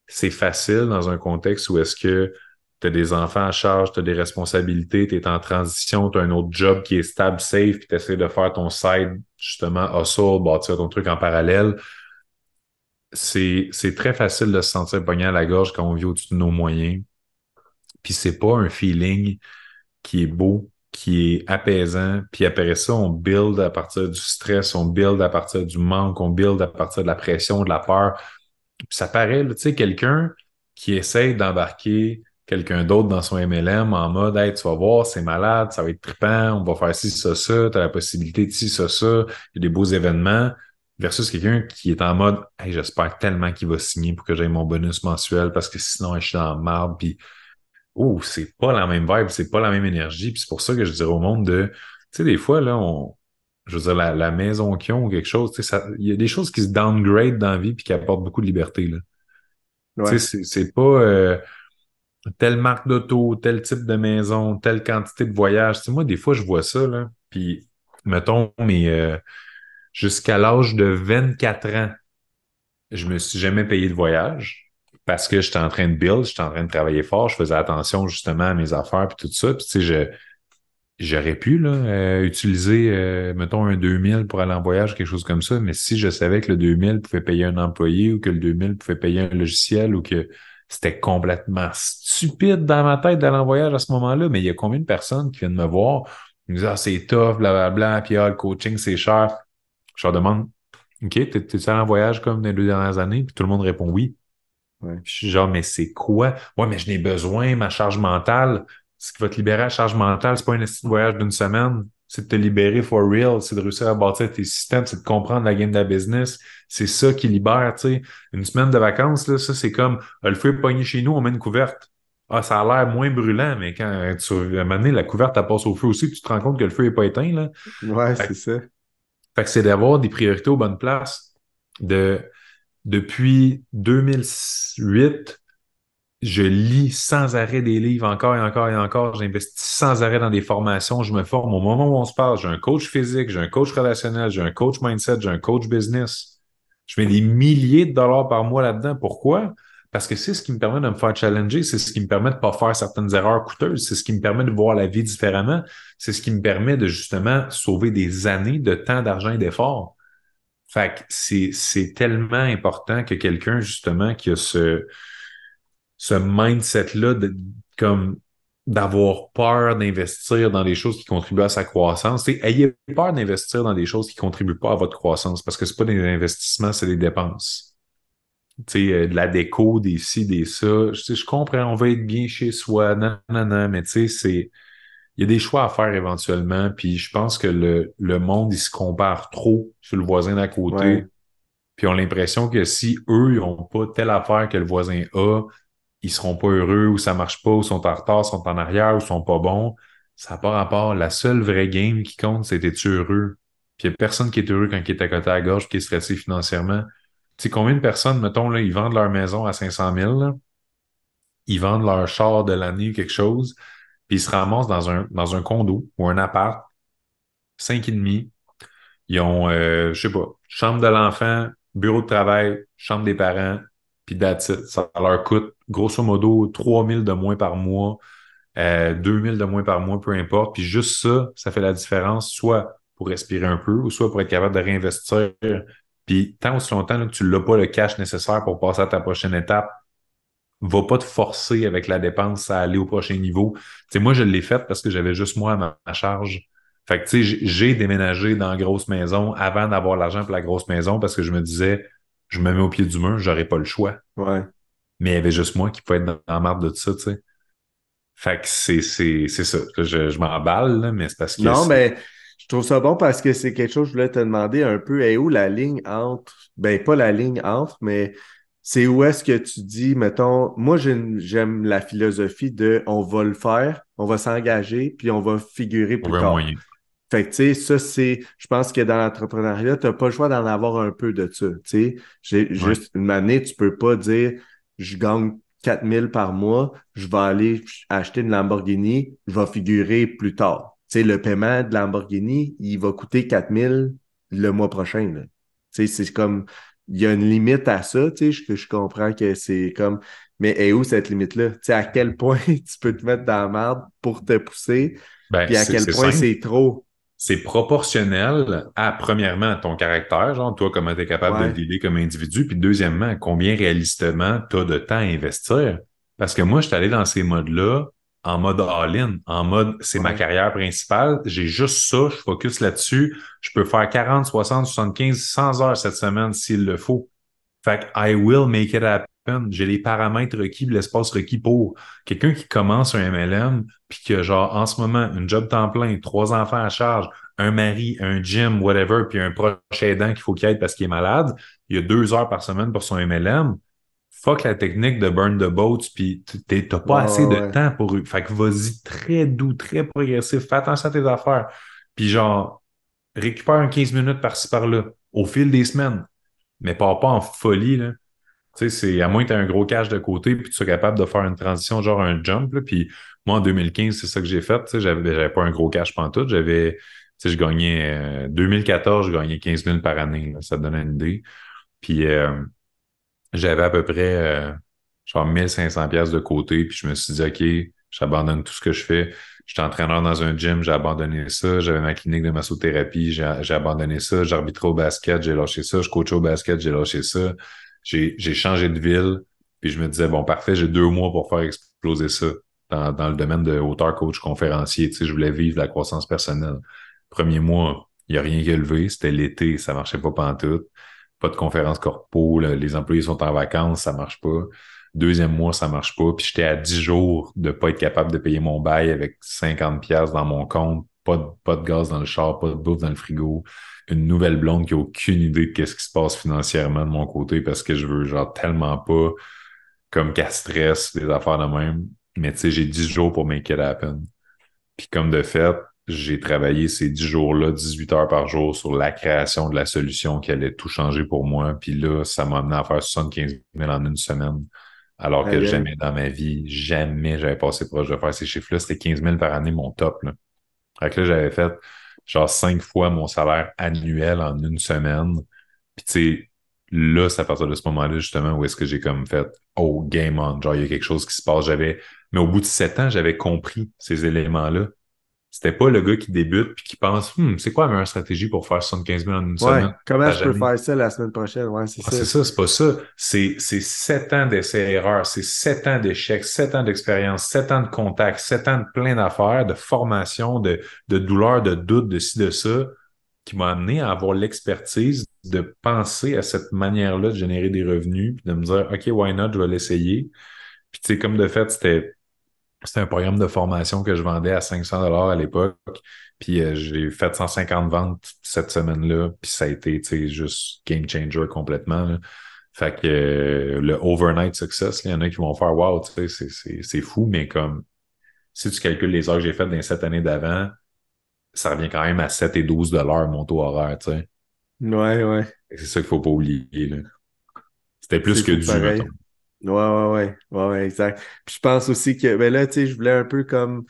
c'est facile dans un contexte où est-ce que tu as des enfants à charge, tu as des responsabilités, tu es en transition, tu as un autre job qui est stable, safe, puis tu essaies de faire ton side, justement, hustle, bâtir ton truc en parallèle. C'est très facile de se sentir pogné à la gorge quand on vit au-dessus de nos moyens. Puis c'est pas un feeling qui est beau, qui est apaisant. Puis après ça, on build à partir du stress, on build à partir du manque, on build à partir de la pression, de la peur. Puis ça paraît, tu sais, quelqu'un qui essaie d'embarquer quelqu'un d'autre dans son MLM en mode Hey, tu vas voir, c'est malade, ça va être trippant, on va faire ci, ça, ça, tu as la possibilité de ci, ça, ça, il y a des beaux événements, versus quelqu'un qui est en mode Hey, j'espère tellement qu'il va signer pour que j'aie mon bonus mensuel parce que sinon je suis dans la marde, puis oh, c'est pas la même vibe, c'est pas la même énergie, puis c'est pour ça que je dirais au monde de tu sais, des fois, là, on. Je veux dire, la, maison qui ont ou quelque chose, tu sais, il y a des choses qui se downgrade dans la vie puis qui apportent beaucoup de liberté. Là. Tu sais, c'est pas. Euh, telle marque d'auto, tel type de maison, telle quantité de voyage. Tu moi, des fois, je vois ça, là, puis mettons, mais euh, jusqu'à l'âge de 24 ans, je me suis jamais payé de voyage parce que j'étais en train de build, j'étais en train de travailler fort, je faisais attention justement à mes affaires puis tout ça. Puis tu sais, j'aurais pu là, euh, utiliser, euh, mettons, un 2000 pour aller en voyage, quelque chose comme ça, mais si je savais que le 2000 pouvait payer un employé ou que le 2000 pouvait payer un logiciel ou que c'était complètement stupide dans ma tête d'aller en voyage à ce moment-là, mais il y a combien de personnes qui viennent me voir, ils me disent Ah, c'est tough, blablabla, puis ah, le coaching, c'est cher. Je leur demande OK, t'es-tu allé en voyage comme dans les deux dernières années? Puis tout le monde répond oui. Je suis genre, mais c'est quoi? Ouais, mais je n'ai besoin, ma charge mentale. Ce qui va te libérer la charge mentale, c'est pas un voyage d'une semaine c'est de te libérer for real, c'est de réussir à bâtir tes systèmes, c'est de comprendre la game de la business. C'est ça qui libère, tu sais. Une semaine de vacances, là, ça, c'est comme ah, le feu est pogné chez nous, on met une couverte. Ah, ça a l'air moins brûlant, mais quand tu, à un moment donné, la couverte, elle passe au feu aussi, tu te rends compte que le feu n'est pas éteint, là. Ouais, c'est ça. Fait que c'est d'avoir des priorités aux bonnes places. De, depuis 2008, je lis sans arrêt des livres encore et encore et encore. J'investis sans arrêt dans des formations. Je me forme au moment où on se parle. J'ai un coach physique, j'ai un coach relationnel, j'ai un coach mindset, j'ai un coach business. Je mets des milliers de dollars par mois là-dedans. Pourquoi? Parce que c'est ce qui me permet de me faire challenger, c'est ce qui me permet de pas faire certaines erreurs coûteuses, c'est ce qui me permet de voir la vie différemment, c'est ce qui me permet de justement sauver des années de temps, d'argent et d'efforts. Fait que c'est, c'est tellement important que quelqu'un, justement, qui a ce, ce mindset-là de, comme d'avoir peur d'investir dans des choses qui contribuent à sa croissance. ayez peur d'investir dans des choses qui contribuent pas à votre croissance parce que c'est pas des investissements, c'est des dépenses. sais, euh, de la déco, des ci, des ça. Je, je comprends, on va être bien chez soi, non, non, non, mais tu sais, c'est. Il y a des choix à faire éventuellement, puis je pense que le, le monde, il se compare trop sur le voisin d'à côté. Puis on a l'impression que si eux, ils n'ont pas telle affaire que le voisin a, ils seront pas heureux ou ça marche pas ou sont en retard, sont en arrière ou sont pas bons. Ça n'a pas rapport. La seule vraie game qui compte, c'est es-tu heureux? Puis il n'y a personne qui est heureux quand il est à côté à la gorge, qui est stressé financièrement. Tu sais, combien de personnes, mettons, là, ils vendent leur maison à 500 000, ils vendent leur char de l'année ou quelque chose, puis ils se ramassent dans un, condo ou un appart, cinq et demi. Ils ont, euh, je sais pas, chambre de l'enfant, bureau de travail, chambre des parents, puis that's. Ça leur coûte grosso modo 3000 de moins par mois, euh, 2000 de moins par mois, peu importe. Puis juste ça, ça fait la différence, soit pour respirer un peu, ou soit pour être capable de réinvestir. Puis tant aussi longtemps que tu n'as pas le cash nécessaire pour passer à ta prochaine étape, va pas te forcer avec la dépense à aller au prochain niveau. sais, moi, je l'ai fait parce que j'avais juste moi à ma, charge. Fait que, tu sais, j'ai déménagé dans la grosse maison avant d'avoir l'argent pour la grosse maison parce que je me disais, je me mets au pied du mur, j'aurais pas le choix. Ouais. Mais il y avait juste moi qui pouvait être dans la marde de tout ça, tu sais. Fait que c'est, c'est, c'est ça. Je, je m'emballe, mais c'est parce que. Non, mais je trouve ça bon parce que c'est quelque chose que je voulais te demander un peu. Et où la ligne entre, ben pas la ligne entre, mais c'est où est-ce que tu dis, mettons, moi j'aime la philosophie de on va le faire, on va s'engager, puis on va figurer plus tard. Moyen. Fait que, tu sais, ça, c'est, je pense que dans l'entrepreneuriat, tu n'as pas le choix d'en avoir un peu de ça. Tu sais, juste une année, tu peux pas dire, je gagne 4000 par mois, je vais aller acheter une Lamborghini, je vais figurer plus tard. Tu sais, le paiement de Lamborghini, il va coûter 4000 le mois prochain. Tu sais, c'est comme, il y a une limite à ça, tu sais, je, je comprends que c'est comme, mais est où cette limite-là? Tu sais, à quel point tu peux te mettre dans la merde pour te pousser, ben, puis à quel point c'est trop? C'est proportionnel à, premièrement, ton caractère, genre, toi, comment tu es capable de l'idée comme individu, puis deuxièmement, combien réalistement tu as de temps à investir. Parce que moi, je suis allé dans ces modes-là en mode all-in, en mode c'est ma carrière principale, j'ai juste ça, je focus là-dessus, je peux faire 40, 60, 75, 100 heures cette semaine s'il le faut. Fait que I will make it happen. J'ai les paramètres requis, l'espace requis pour quelqu'un qui commence un MLM, puis qui a genre en ce moment une job temps plein, trois enfants à charge, un mari, un gym, whatever, puis un proche aidant qu'il faut qu'il aide parce qu'il est malade. Il y a deux heures par semaine pour son MLM fuck la technique de burn the boats, puis t'as pas assez de temps pour eux. Fait que vas-y très doux, très progressif, fais attention à tes affaires. Puis genre, récupère un 15 minutes par-ci par-là, au fil des semaines. Mais pas pas en folie, là. Sais, c'est à moins que tu aies un gros cash de côté, puis tu sois capable de faire une transition, genre un jump. Là, puis moi, en 2015, c'est ça que j'ai fait. Tu sais, j'avais pas un gros cash tout. J'avais, tu sais, je gagnais, 2014, euh, je gagnais 15 000 par année. ça te donne une idée. Puis, euh, j'avais à peu près euh, genre 1500 pièces de côté, puis je me suis dit, OK, j'abandonne tout ce que je fais. J'étais entraîneur dans un gym, j'ai abandonné ça. J'avais ma clinique de massothérapie, j'ai abandonné ça. J'arbitrais au basket, j'ai lâché ça. Je coachais au basket, j'ai lâché ça. J'ai changé de ville, puis je me disais, bon, parfait, j'ai deux mois pour faire exploser ça dans, dans le domaine de hauteur coach conférencier. Tu sais, je voulais vivre la croissance personnelle. Premier mois, il n'y a rien qui a levé. C'était l'été, ça marchait pas pantoute pas de conférence corpo, les employés sont en vacances, ça marche pas. Deuxième mois, ça marche pas. Puis j'étais à 10 jours de pas être capable de payer mon bail avec 50 pièces dans mon compte, pas de, pas de gaz dans le char, pas de bouffe dans le frigo. Une nouvelle blonde qui a aucune idée de qu'est-ce qui se passe financièrement de mon côté parce que je veux genre tellement pas comme qu'elle stresse des affaires de même. Mais tu sais, j'ai 10 jours pour make it happen. Puis comme de fait, j'ai travaillé ces dix jours-là, 18 heures par jour sur la création de la solution qui allait tout changer pour moi. Puis là, ça m'a amené à faire 75 000 en une semaine. Alors que jamais dans ma vie, jamais j'avais passé proche de faire ces chiffres-là. C'était 15 000 par année, mon top. Là. Fait que là, j'avais fait genre cinq fois mon salaire annuel en une semaine. Puis tu sais, là, c'est à partir de ce moment-là, justement, où est-ce que j'ai comme fait Oh, game on, genre, il y a quelque chose qui se passe. J'avais. Mais au bout de sept ans, j'avais compris ces éléments-là. C'était pas le gars qui débute puis qui pense hmm, c'est quoi la meilleure stratégie pour faire 75 000 en une semaine? Comment je peux faire ça la semaine prochaine? Ouais, c'est ah, ça. C'est ça, c'est pas ça. C'est, c'est sept ans d'essais-erreurs, c'est sept ans d'échecs, sept ans d'expérience, sept ans de contact, sept ans de plein d'affaires, de formation, de, de douleur, de doute, de ci, de ça, qui m'a amené à avoir l'expertise de penser à cette manière-là de générer des revenus, puis de me dire OK, why not, je vais l'essayer. Puis tu sais, comme de fait, c'était c'était un programme de formation que je vendais à 500 dollars à l'époque. Puis euh, j'ai fait 150 ventes cette semaine-là. Puis ça a été, tu sais, juste game changer complètement. Fait que euh, le overnight success, il y en a qui vont faire wow, tu sais, c'est fou, mais comme si tu calcules les heures que j'ai faites dans cette année d'avant, ça revient quand même à 7 et 12 dollars mon taux horaire, tu sais. Ouais, ouais. C'est ça qu'il faut pas oublier. C'était plus que du Ouais, ouais, ouais, ouais, ouais, exact. Puis je pense aussi que, ben là, tu sais, je voulais un peu comme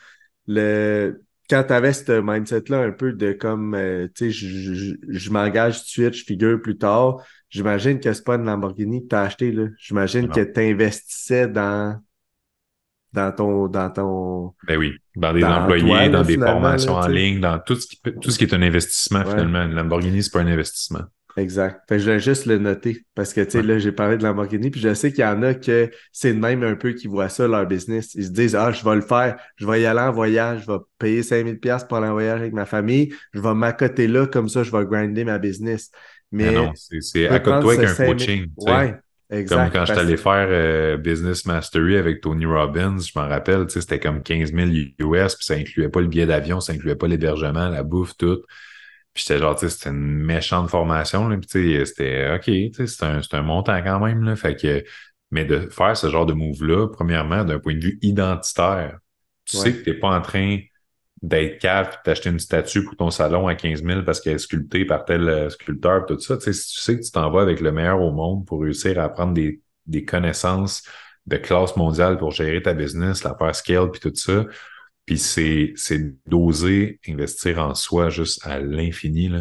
le. quand tu avais ce mindset-là un peu de comme, euh, tu sais, je, je, je m'engage tout de suite, je figure plus tard, j'imagine que c'est pas une Lamborghini que tu as acheté, là. J'imagine que tu investissais dans, dans ton, dans ton. Ben oui, dans des employés, dans des formations en ligne, dans tout ce qui, tout ce qui est un investissement, finalement. Une Lamborghini, c'est pas un investissement. Exact. Fait je voulais juste le noter parce que, tu sais, là, j'ai parlé de Lamborghini, puis je sais qu'il y en a que c'est de même un peu qui voient ça, leur business. Ils se disent, ah, je vais le faire, je vais y aller en voyage, je vais payer 5000 pièces pour aller en voyage avec ma famille, je vais m'accoter là, comme ça, je vais grinder ma business. Mais, non, c'est à côté de toi avec un coaching. Ouais, exact. Comme quand je suis allé faire euh, Business Mastery avec Tony Robbins, je m'en rappelle, c'était comme 15 000 US, puis ça incluait pas le billet d'avion, ça incluait pas l'hébergement, la bouffe, tout. Puis j'étais genre, tu sais, c'était une méchante formation, là, puis tu sais, c'était OK, tu sais, c'est un, un montant quand même, là, fait que, mais de faire ce genre de move-là, premièrement, d'un point de vue identitaire, tu sais que t'es pas en train d'être cave d'acheter une statue pour ton salon à 15 000 parce qu'elle est sculptée par tel euh, sculpteur, tout ça, tu sais, si tu sais que tu t'en vas avec le meilleur au monde pour réussir à apprendre des, des connaissances de classe mondiale pour gérer ta business, la faire scale, puis tout ça, puis c'est, d'oser investir en soi juste à l'infini.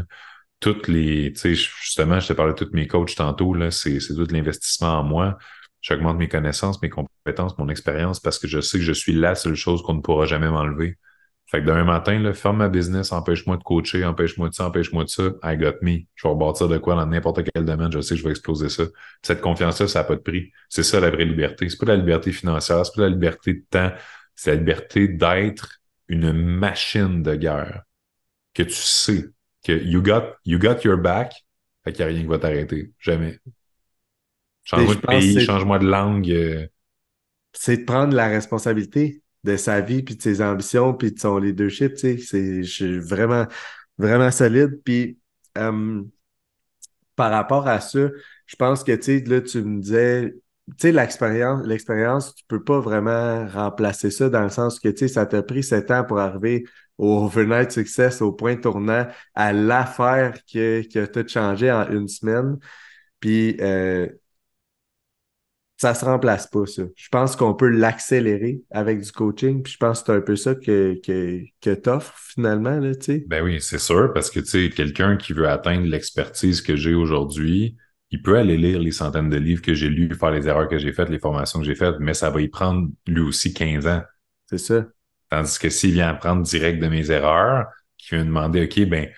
Toutes les, tu sais, justement, je te parlais de tous mes coachs tantôt, là, c'est, c'est tout l'investissement en moi. J'augmente mes connaissances, mes compétences, mon expérience parce que je sais que je suis la seule chose qu'on ne pourra jamais m'enlever. Fait que demain matin, là, ferme ma business, empêche-moi de coacher, empêche-moi de ça, empêche-moi de ça. I got me. Je vais rebâtir de quoi dans n'importe quel domaine. Je sais que je vais exploser ça. Cette confiance-là, ça n'a pas de prix. C'est ça la vraie liberté. C'est pas la liberté financière, c'est pas la liberté de temps, c'est la liberté d'être une machine de guerre. Que tu sais que you got, you got your back, fait qu'il n'y a rien qui va t'arrêter. Jamais. Change-moi de pays, change-moi de langue. Euh. C'est de prendre la responsabilité de sa vie, puis de ses ambitions, puis de son leadership, tu sais. C'est vraiment, vraiment solide. Puis, euh, par rapport à ça, je pense que, tu sais, là, tu me disais, tu sais, l'expérience, l'expérience, tu peux pas vraiment remplacer ça dans le sens que, tu sais, ça t'a pris sept ans pour arriver au overnight success, au point tournant, à l'affaire qui, qui a tout changé en une semaine. Puis, euh, ça se remplace pas, ça. Je pense qu'on peut l'accélérer avec du coaching, puis je pense que c'est un peu ça que, que, que t'offres finalement, tu. Ben oui, c'est sûr, parce que, tu quelqu'un qui veut atteindre l'expertise que j'ai aujourd'hui, il peut aller lire les centaines de livres que j'ai lus, faire les erreurs que j'ai faites, les formations que j'ai faites, mais ça va y prendre lui aussi 15 ans. C'est ça. Tandis que s'il vient apprendre direct de mes erreurs, qui vient demander, OK, ben,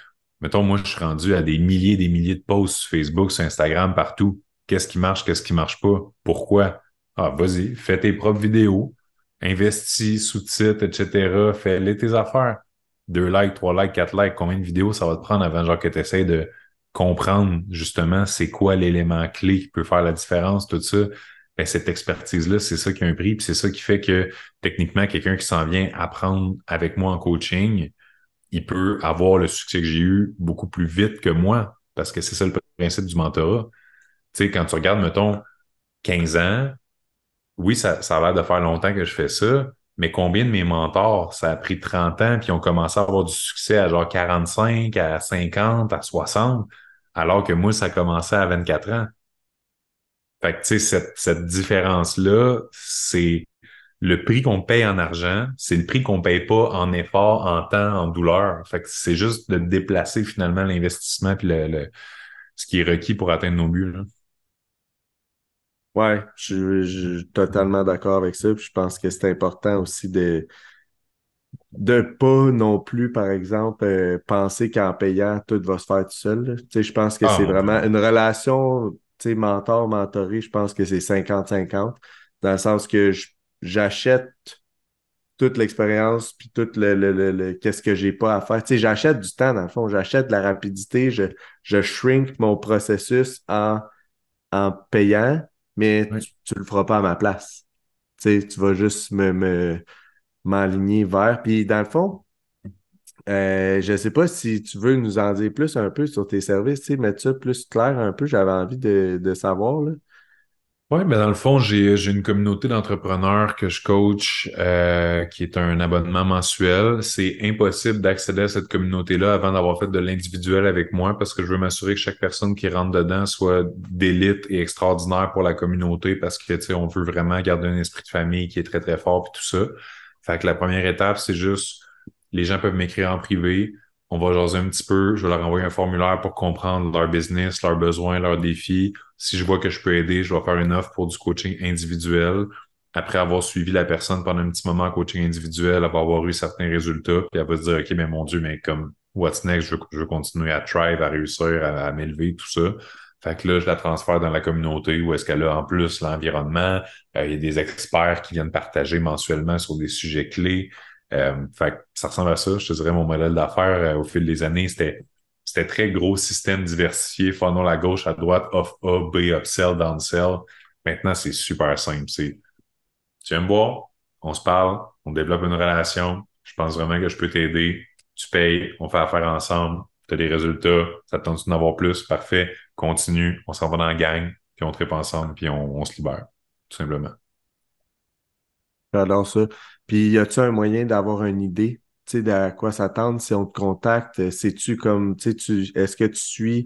mettons, moi, je suis rendu à des milliers des milliers de posts sur Facebook, sur Instagram, partout. Qu'est-ce qui marche, qu'est-ce qui marche pas? Pourquoi? Ah, vas-y, fais tes propres vidéos, investis, sous-titres, etc. Fais-les tes affaires. Deux likes, trois likes, quatre likes, combien de vidéos ça va te prendre avant genre que tu essaies de comprendre justement c'est quoi l'élément clé qui peut faire la différence, tout ça, ben, cette expertise-là, c'est ça qui a un prix, puis c'est ça qui fait que techniquement, quelqu'un qui s'en vient apprendre avec moi en coaching, il peut avoir le succès que j'ai eu beaucoup plus vite que moi, parce que c'est ça le principe du mentorat. Tu sais, quand tu regardes, mettons, 15 ans, oui, ça, ça a l'air de faire longtemps que je fais ça, mais combien de mes mentors, ça a pris 30 ans, puis ont commencé à avoir du succès à genre 45, à 50, à 60 alors que moi, ça commençait à 24 ans. Fait que, tu sais, cette, cette différence-là, c'est le prix qu'on paye en argent, c'est le prix qu'on paye pas en effort, en temps, en douleur. Fait que c'est juste de déplacer finalement l'investissement puis le, ce qui est requis pour atteindre nos buts. Ouais, je, suis totalement d'accord avec ça. Puis je pense que c'est important aussi de de pas non plus, par exemple, euh, penser qu'en payant, tout va se faire tout seul. Je pense que ah, c'est vraiment une relation mentor-mentoré, je pense que c'est 50-50, dans le sens que j'achète toute l'expérience puis tout le, le, qu'est-ce que j'ai pas à faire. Tu j'achète du temps, dans le fond, j'achète de la rapidité, je, je shrink mon processus en, en payant, mais tu, ne le feras pas à ma place. Tu tu vas juste me, me m'aligner vers. Puis dans le fond, euh, je ne sais pas si tu veux nous en dire plus un peu sur tes services, mettre ça plus clair un peu. J'avais envie de, de savoir. Là. Oui, mais dans le fond, j'ai une communauté d'entrepreneurs que je coach euh, qui est un abonnement mensuel. C'est impossible d'accéder à cette communauté-là avant d'avoir fait de l'individuel avec moi parce que je veux m'assurer que chaque personne qui rentre dedans soit d'élite et extraordinaire pour la communauté parce que, tu sais, on veut vraiment garder un esprit de famille qui est très, très fort et tout ça. Fait que la première étape, c'est juste Les gens peuvent m'écrire en privé. On va jaser un petit peu. Je vais leur envoyer un formulaire pour comprendre leur business, leurs besoins, leurs défis. Si je vois que je peux aider, je vais faire une offre pour du coaching individuel. Après avoir suivi la personne pendant un petit moment en coaching individuel, va avoir eu certains résultats, puis elle va se dire, OK, mais mon Dieu, mais comme, what's next? Je veux, continuer à thrive, à réussir, à m'élever, tout ça. Fait que là, je la transfère dans la communauté où est-ce qu'elle a en plus l'environnement. Euh, il y a des experts qui viennent partager mensuellement sur des sujets clés. Euh, fait que ça ressemble à ça. Je te dirais mon modèle d'affaires euh, au fil des années, c'était très gros système diversifié, funnel à gauche, à droite, off A, B, upsell, downsell. Maintenant, c'est super simple. C'est tu viens me voir, on se parle, on développe une relation. Je pense vraiment que je peux t'aider. Tu payes, on fait affaire ensemble tu as des résultats, ça te tente d'en avoir plus, parfait, continue, on s'en va dans la gang, puis on tripe ensemble, puis on, se libère, tout simplement. J'adore ça. Puis, y a-tu un moyen d'avoir une idée, tu sais, de quoi s'attendre si on te contacte? C'est-tu comme, tu sais, est-ce que tu suis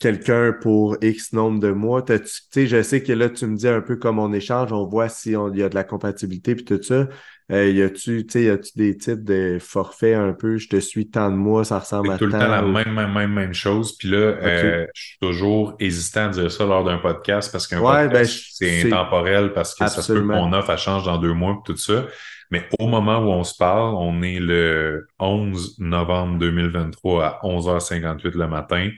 quelqu'un pour X nombre de mois? Tu sais, je sais que là, tu me dis un peu comme on échange, on voit si il y a de la compatibilité puis tout ça. Euh, y a-tu, tu sais, des types de forfaits un peu, je te suis tant de mois, ça ressemble à tout le temps la même, même, même, même chose. Puis là, euh, je suis toujours hésitant à dire ça lors d'un podcast parce qu'un podcast, ben, c'est intemporel parce que ça se peut qu'on offre, elle change dans deux mois tout ça. Mais au moment où on se parle, on est le 11 novembre 2023 à 11h58 le matin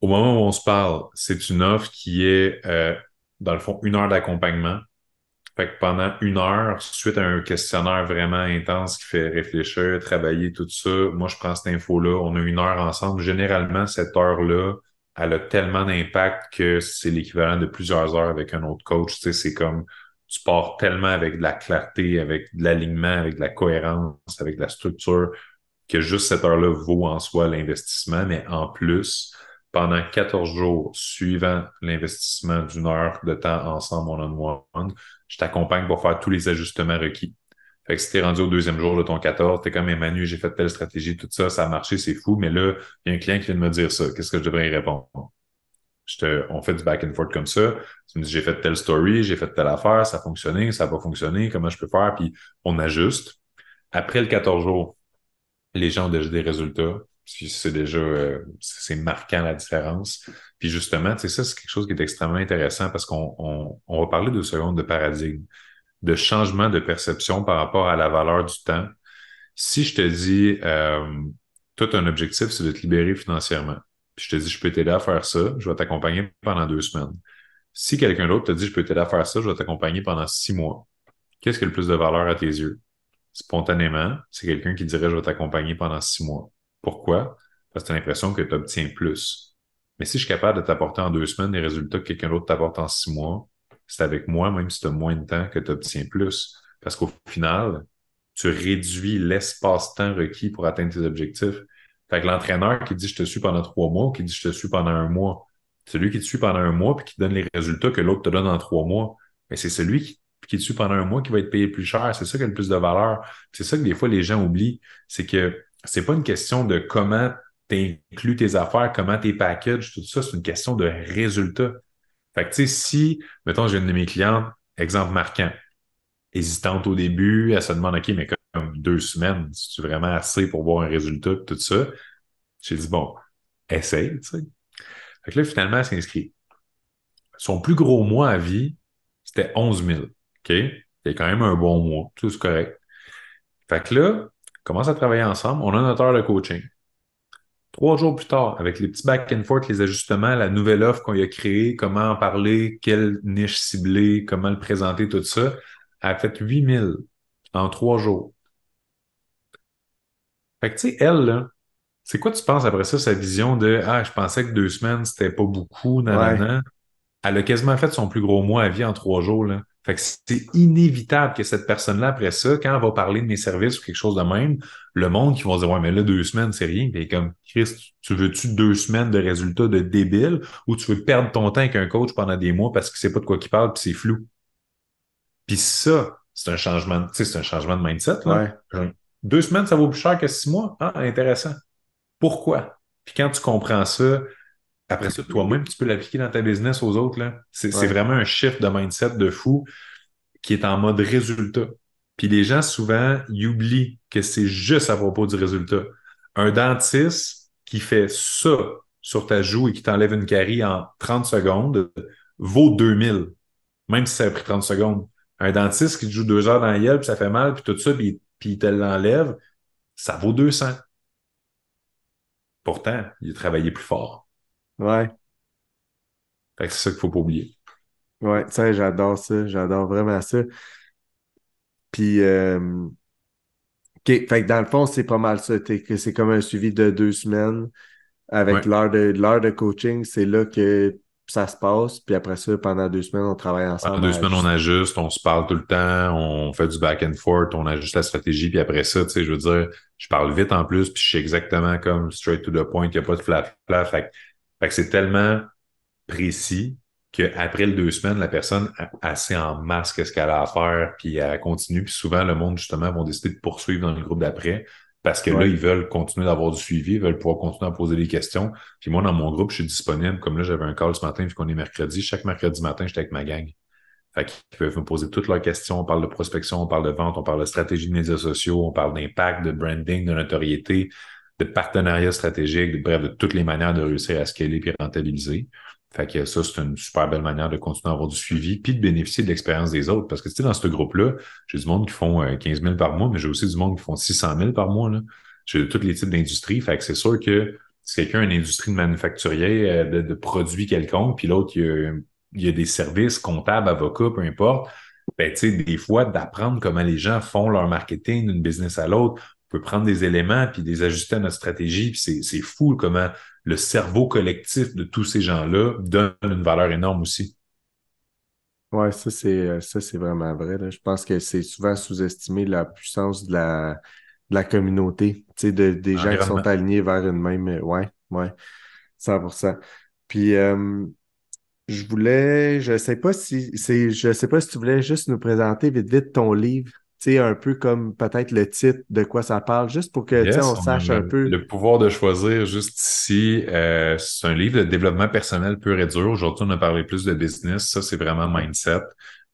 au moment où on se parle, c'est une offre qui est, euh, dans le fond, une heure d'accompagnement. Fait que pendant une heure, suite à un questionnaire vraiment intense qui fait réfléchir, travailler, tout ça, moi, je prends cette info-là, on a une heure ensemble. Généralement, cette heure-là, elle a tellement d'impact que c'est l'équivalent de plusieurs heures avec un autre coach. Tu sais, c'est comme, tu pars tellement avec de la clarté, avec de l'alignement, avec de la cohérence, avec de la structure, que juste cette heure-là vaut en soi l'investissement, mais en plus, pendant 14 jours suivant l'investissement d'une heure de temps ensemble one-on-one, je t'accompagne pour faire tous les ajustements requis. Fait que si t'es rendu au deuxième jour de ton 14, t'es comme Emmanuel, j'ai fait telle stratégie, tout ça, ça a marché, c'est fou, mais là, il y a un client qui vient de me dire ça. Qu'est-ce que je devrais y répondre? On fait du back and forth comme ça. Tu me dis, j'ai fait telle story, j'ai fait telle affaire, ça a fonctionné, ça n'a pas fonctionné, comment je peux faire? Puis on ajuste. Après le 14 jours, les gens ont déjà des résultats c'est déjà euh, c'est marquant la différence. Puis justement, tu sais, ça, c'est quelque chose qui est extrêmement intéressant parce qu'on on, va parler de secondes de paradigme, de changement de perception par rapport à la valeur du temps. Si je te dis euh, tout un objectif, c'est de te libérer financièrement. Puis je te dis, je peux t'aider à faire ça, je vais t'accompagner pendant deux semaines. Si quelqu'un d'autre te dit, je peux t'aider à faire ça, je vais t'accompagner pendant six mois. Qu'est-ce qui a le plus de valeur à tes yeux? Spontanément, c'est quelqu'un qui dirait, je vais t'accompagner pendant six mois. Pourquoi? Parce que tu as l'impression que tu obtiens plus. Mais si je suis capable de t'apporter en deux semaines les résultats que quelqu'un d'autre t'apporte en six mois, c'est avec moi, même si tu as moins de temps, que tu obtiens plus. Parce qu'au final, tu réduis l'espace-temps requis pour atteindre tes objectifs. Fait que l'entraîneur qui dit je te suis pendant trois mois ou qui dit je te suis pendant un mois, celui qui te suit pendant un mois puis qui donne les résultats que l'autre te donne en trois mois, mais c'est celui qui, te suit pendant un mois qui va être payé plus cher. C'est ça qui a le plus de valeur. C'est ça que des fois les gens oublient. C'est que c'est pas une question de comment tu inclus tes affaires, comment tes packages, tout ça, c'est une question de résultat. Fait que, tu sais, si, mettons, j'ai une de mes clientes, exemple marquant, hésitante au début, elle se demande, OK, mais comme deux semaines, c'est vraiment assez pour voir un résultat, tout ça? J'ai dit, bon, essaye, tu sais. Fait que là, finalement, elle s'inscrit. Son plus gros mois à vie, c'était 11 000. OK? C'est quand même un bon mois. Tout est correct. Fait que là, commence à travailler ensemble. On a notre heure de coaching. Trois jours plus tard, avec les petits back and forth, les ajustements, la nouvelle offre qu'on a créée, comment en parler, quelle niche cibler, comment le présenter, tout ça, elle a fait 8000 en trois jours. Fait que, tu sais, elle, là, c'est quoi tu penses après ça, sa vision de Ah, je pensais que deux semaines, c'était pas beaucoup, nan, Elle a quasiment fait son plus gros mois à vie en trois jours, là. Fait que c'est inévitable que cette personne-là, après ça, quand elle va parler de mes services ou quelque chose de même, le monde qui va dire, ouais, mais là, deux semaines, c'est rien. Puis comme, Chris, tu veux-tu deux semaines de résultats de débile ou tu veux perdre ton temps avec un coach pendant des mois parce qu'il sait pas de quoi il parle puis c'est flou? Puis ça, c'est un changement, tu sais, c'est un changement de mindset, là. Deux semaines, ça vaut plus cher que six mois. Ah, intéressant. Pourquoi? Puis quand tu comprends ça, après ça, toi-même, tu peux l'appliquer dans ta business aux autres. C'est vraiment un shift de mindset de fou qui est en mode résultat. Puis les gens, souvent, ils oublient que c'est juste à propos du résultat. Un dentiste qui fait ça sur ta joue et qui t'enlève une carie en 30 secondes vaut 2000, même si ça a pris 30 secondes. Un dentiste qui te joue deux heures dans la puis ça fait mal, puis tout ça, puis, puis il te l'enlève, ça vaut 200. Pourtant, il a travaillé plus fort. Ouais. Fait que c'est ça qu'il faut pas oublier. Ouais, ça, j'adore ça. J'adore vraiment ça. Puis, euh, OK, fait que dans le fond, c'est pas mal ça. que c'est comme un suivi de deux semaines avec l'heure de, l'heure de coaching. C'est là que ça se passe. Puis après ça, pendant deux semaines, on travaille ensemble. Pendant deux semaines, on ajuste, on se parle tout le temps, on fait du back and forth, on ajuste la stratégie. Puis après ça, tu sais, je veux dire, je parle vite en plus, puis je sais exactement comme straight to the point, il n'y a pas de flat flat. Fait, fait que c'est tellement précis qu'après les deux semaines, la personne a assez en masse qu'est-ce qu'elle a à faire, puis elle continue. Puis souvent, le monde, justement, vont décider de poursuivre dans le groupe d'après. Parce que là, ils veulent continuer d'avoir du suivi, ils veulent pouvoir continuer à poser des questions. Puis moi, dans mon groupe, je suis disponible. Comme là, j'avais un call ce matin, vu qu'on est mercredi. Chaque mercredi matin, j'étais avec ma gang. Fait qu'ils peuvent me poser toutes leurs questions. On parle de prospection, on parle de vente, on parle de stratégie de médias sociaux, on parle d'impact, de branding, de notoriété, de partenariat stratégique, bref, de toutes les manières de réussir à scaler et rentabiliser. Fait que ça, c'est une super belle manière de continuer à avoir du suivi puis de bénéficier de l'expérience des autres. Parce que, tu sais, dans ce groupe-là, j'ai du monde qui font 15 euh, 000 par mois, mais j'ai aussi du monde qui font 600 000 par mois. J'ai tous les types d'industries. Fait que c'est sûr que si quelqu'un a une industrie de manufacturier, euh, de, produits quelconques, puis l'autre, il, il y, a, des services comptables, avocats, peu importe, ben, tu sais, des fois, d'apprendre comment les gens font leur marketing d'une business à l'autre, peut prendre des éléments puis les ajuster à notre stratégie. Puis c'est fou comment le cerveau collectif de tous ces gens-là donne une valeur énorme aussi. Oui, ça c'est euh, ça c'est vraiment vrai. Je pense que c'est souvent sous-estimé la puissance de la, de la communauté, de, des gens qui sont alignés vers une même. Euh, ouais, ouais, 100%. Puis euh, je voulais, je sais pas si c'est, je sais pas si tu voulais juste nous présenter vite vite ton livre sais, un peu comme peut-être le titre de quoi ça parle, juste pour que on, sache un peu. Le pouvoir de choisir juste ici, euh, c'est un livre de développement personnel pur et dur. Aujourd'hui, on a parlé plus de business. Ça, c'est vraiment mindset.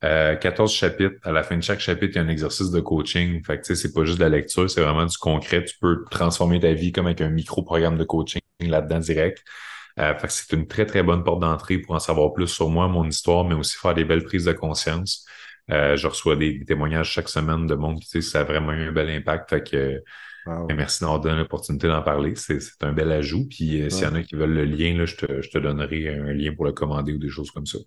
Euh, 14 chapitres. À la fin de chaque chapitre, il y a un exercice de coaching. Fait que, c'est pas juste de la lecture, c'est vraiment du concret. Tu peux transformer ta vie comme avec un micro-programme de coaching là-dedans direct. Euh, fait que c'est une très, très bonne porte d'entrée pour en savoir plus sur moi, mon histoire, mais aussi faire des belles prises de conscience. Euh, je reçois des, témoignages chaque semaine de monde qui ça a vraiment eu un bel impact. Fait que ben, merci d'avoir donné l'opportunité d'en parler. C'est un bel ajout. Puis euh, s'il y en a qui veulent le lien, là, je, te, je te donnerai un lien pour le commander ou des choses comme ça.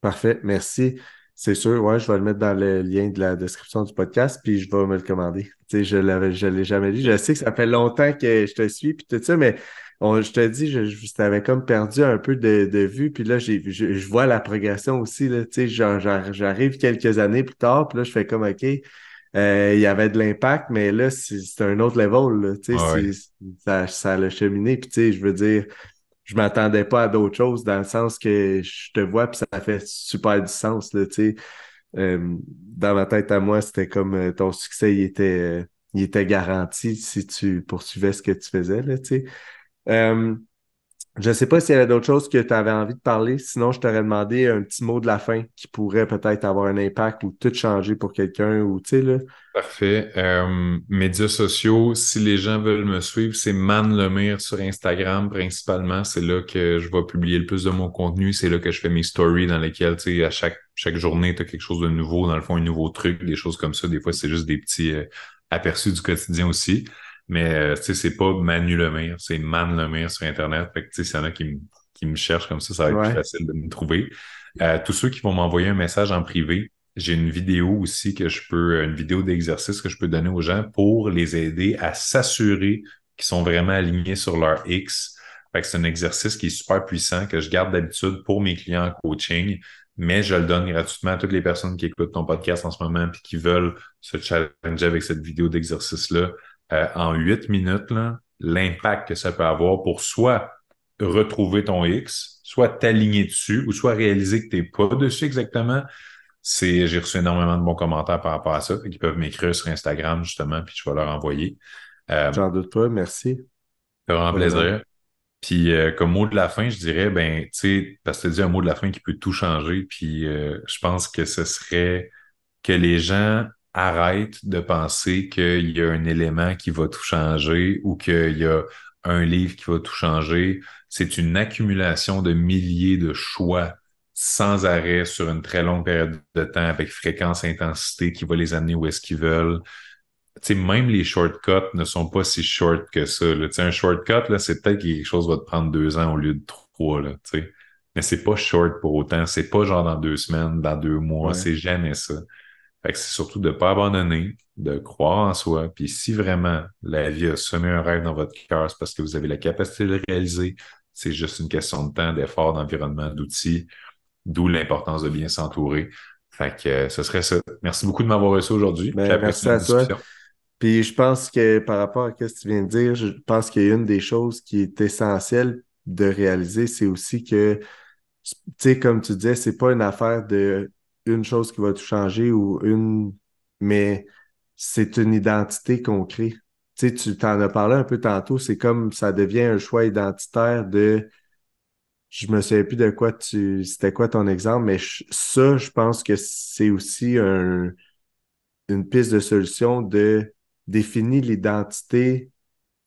Parfait, merci. C'est sûr, ouais, je vais le mettre dans le lien de la description du podcast, puis je vais me le commander. Tu sais, je l'avais, je l'ai jamais dit. Je sais que ça fait longtemps que je te suis, puis tout ça, mais je te dis, je, je t'avais comme perdu un peu de, de vue, puis là, j'ai, je, je, vois la progression aussi, là, tu sais, j'arrive quelques années plus tard, puis là, je fais comme, OK, euh, il y avait de l'impact, mais là, c'est un autre level, là, tu sais, ça, ça a cheminé, puis tu sais, je veux dire, je m'attendais pas à d'autres choses, dans le sens que je te vois, puis ça fait super du sens, là, tu sais. Euh, dans ma tête à moi, c'était comme euh, ton succès, il était, il était garanti si tu poursuivais ce que tu faisais, là, tu sais. Euh, je ne sais pas s'il y avait d'autres choses que tu avais envie de parler. Sinon, je t'aurais demandé un petit mot de la fin qui pourrait peut-être avoir un impact ou tout changer pour quelqu'un ou tu sais là. Parfait. Euh, médias sociaux, si les gens veulent me suivre, c'est Man Lemire sur Instagram principalement. C'est là que je vais publier le plus de mon contenu. C'est là que je fais mes stories dans lesquelles, tu sais, à chaque, chaque journée, tu as quelque chose de nouveau, dans le fond, un nouveau truc, des choses comme ça. Des fois, c'est juste des petits euh, aperçus du quotidien aussi. Mais euh, tu sais, c'est pas Manu Lemire, c'est Man Lemire sur Internet. Fait que tu sais, s'il y en a qui, me, qui me cherchent comme ça, ça va être plus facile de me trouver. Euh, tous ceux qui vont m'envoyer un message en privé, j'ai une vidéo aussi que je peux, une vidéo d'exercice que je peux donner aux gens pour les aider à s'assurer qu'ils sont vraiment alignés sur leur X. Fait que c'est un exercice qui est super puissant que je garde d'habitude pour mes clients en coaching, mais je le donne gratuitement à toutes les personnes qui écoutent ton podcast en ce moment et qui veulent se challenger avec cette vidéo d'exercice-là. Euh, en huit minutes l'impact que ça peut avoir pour soit retrouver ton X, soit t'aligner dessus, ou soit réaliser que tu n'es pas dessus exactement. C'est, j'ai reçu énormément de bons commentaires par rapport à ça. Ils peuvent m'écrire sur Instagram, justement, puis je vais leur envoyer. Euh, J'en doute pas, merci. Ça un plaisir. Puis euh, comme mot de la fin, je dirais, ben, tu sais, parce que tu dis un mot de la fin qui peut tout changer, puis je pense que ce serait que les gens arrête de penser qu'il y a un élément qui va tout changer ou qu'il y a un livre qui va tout changer. C'est une accumulation de milliers de choix sans arrêt sur une très longue période de temps avec fréquence, intensité qui va les amener où est-ce qu'ils veulent. même les shortcuts ne sont pas si short que ça. Là. Un shortcut, là, c'est peut-être que quelque chose va te prendre deux ans au lieu de trois. Là, sais. Mais c'est pas short pour autant. C'est pas genre dans deux semaines, dans deux mois. C'est jamais ça. Fait que c'est surtout de pas abandonner, de croire en soi. Puis si vraiment la vie a semé un rêve dans votre cœur, c'est parce que vous avez la capacité de le réaliser. C'est juste une question de temps, d'effort, d'environnement, d'outils. D'où l'importance de bien s'entourer. Fait que euh, ce serait ça. Merci beaucoup de m'avoir reçu aujourd'hui. Ben, merci à toi. Puis je pense que par rapport à ce que tu viens de dire, je pense qu'il y a une des choses qui est essentielle de réaliser, c'est aussi que, tu sais, comme tu disais, c'est pas une affaire de une chose qui va tout changer ou une, mais c'est une identité qu'on crée. Tu tu t'en as parlé un peu tantôt, c'est comme ça devient un choix identitaire de je me souviens plus de quoi tu. C'était quoi ton exemple, mais ça, je pense que c'est aussi un, une piste de solution de définir l'identité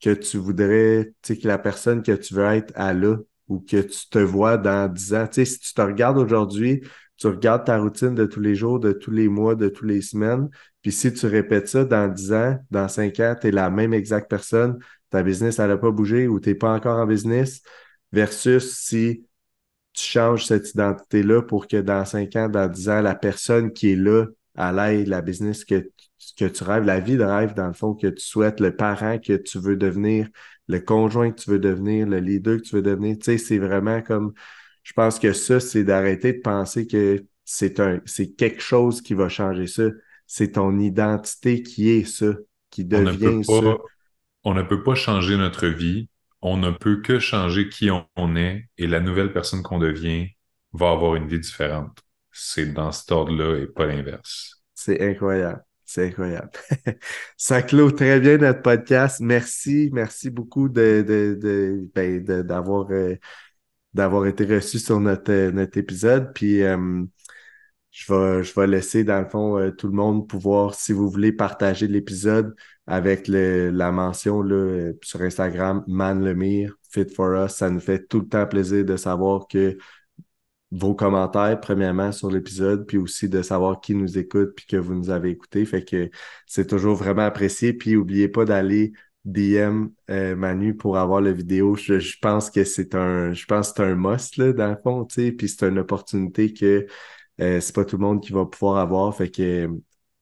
que tu voudrais, tu sais, que la personne que tu veux être à là ou que tu te vois dans 10 ans. Tu sais, si tu te regardes aujourd'hui, tu regardes ta routine de tous les jours, de tous les mois, de toutes les semaines, puis si tu répètes ça dans 10 ans, dans 5 ans, tu es la même exacte personne, ta business, elle n'a pas bougé ou tu n'es pas encore en business, versus si tu changes cette identité-là pour que dans 5 ans, dans 10 ans, la personne qui est là, à l'aide, la business que, que tu rêves, la vie de rêve, dans le fond, que tu souhaites, le parent que tu veux devenir, le conjoint que tu veux devenir, le leader que tu veux devenir. Tu sais, c'est vraiment comme, je pense que ça, c'est d'arrêter de penser que c'est un, c'est quelque chose qui va changer ça. C'est ton identité qui est ça, qui devient ça. On ne peut pas changer notre vie on ne peut que changer qui on, est et la nouvelle personne qu'on devient va avoir une vie différente. C'est dans cet ordre-là et pas l'inverse. C'est incroyable. C'est incroyable. Ça clôt très bien notre podcast. Merci, merci beaucoup de, ben, d'avoir euh, d'avoir été reçu sur notre, notre épisode. Puis euh, je vais, laisser, dans le fond, euh, tout le monde pouvoir, si vous voulez, partager l'épisode avec la mention euh, sur Instagram, Man Lemire, Fit for Us. Ça nous fait tout le temps plaisir de savoir que vos commentaires, premièrement, sur l'épisode, puis aussi de savoir qui nous écoute, puis que vous nous avez écouté. Fait que c'est toujours vraiment apprécié. Puis n'oubliez pas d'aller DM euh, Manu pour avoir la vidéo. Je, pense que c'est un je pense c'est un must là, dans le fond, tu sais, puis c'est une opportunité que euh, c'est pas tout le monde qui va pouvoir avoir. Fait que euh,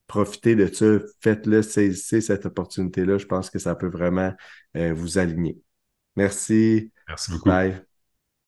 profitez de ça, faites-le, saisissez cette opportunité-là. Je pense que ça peut vraiment euh, vous aligner. Merci. Merci beaucoup. Bye.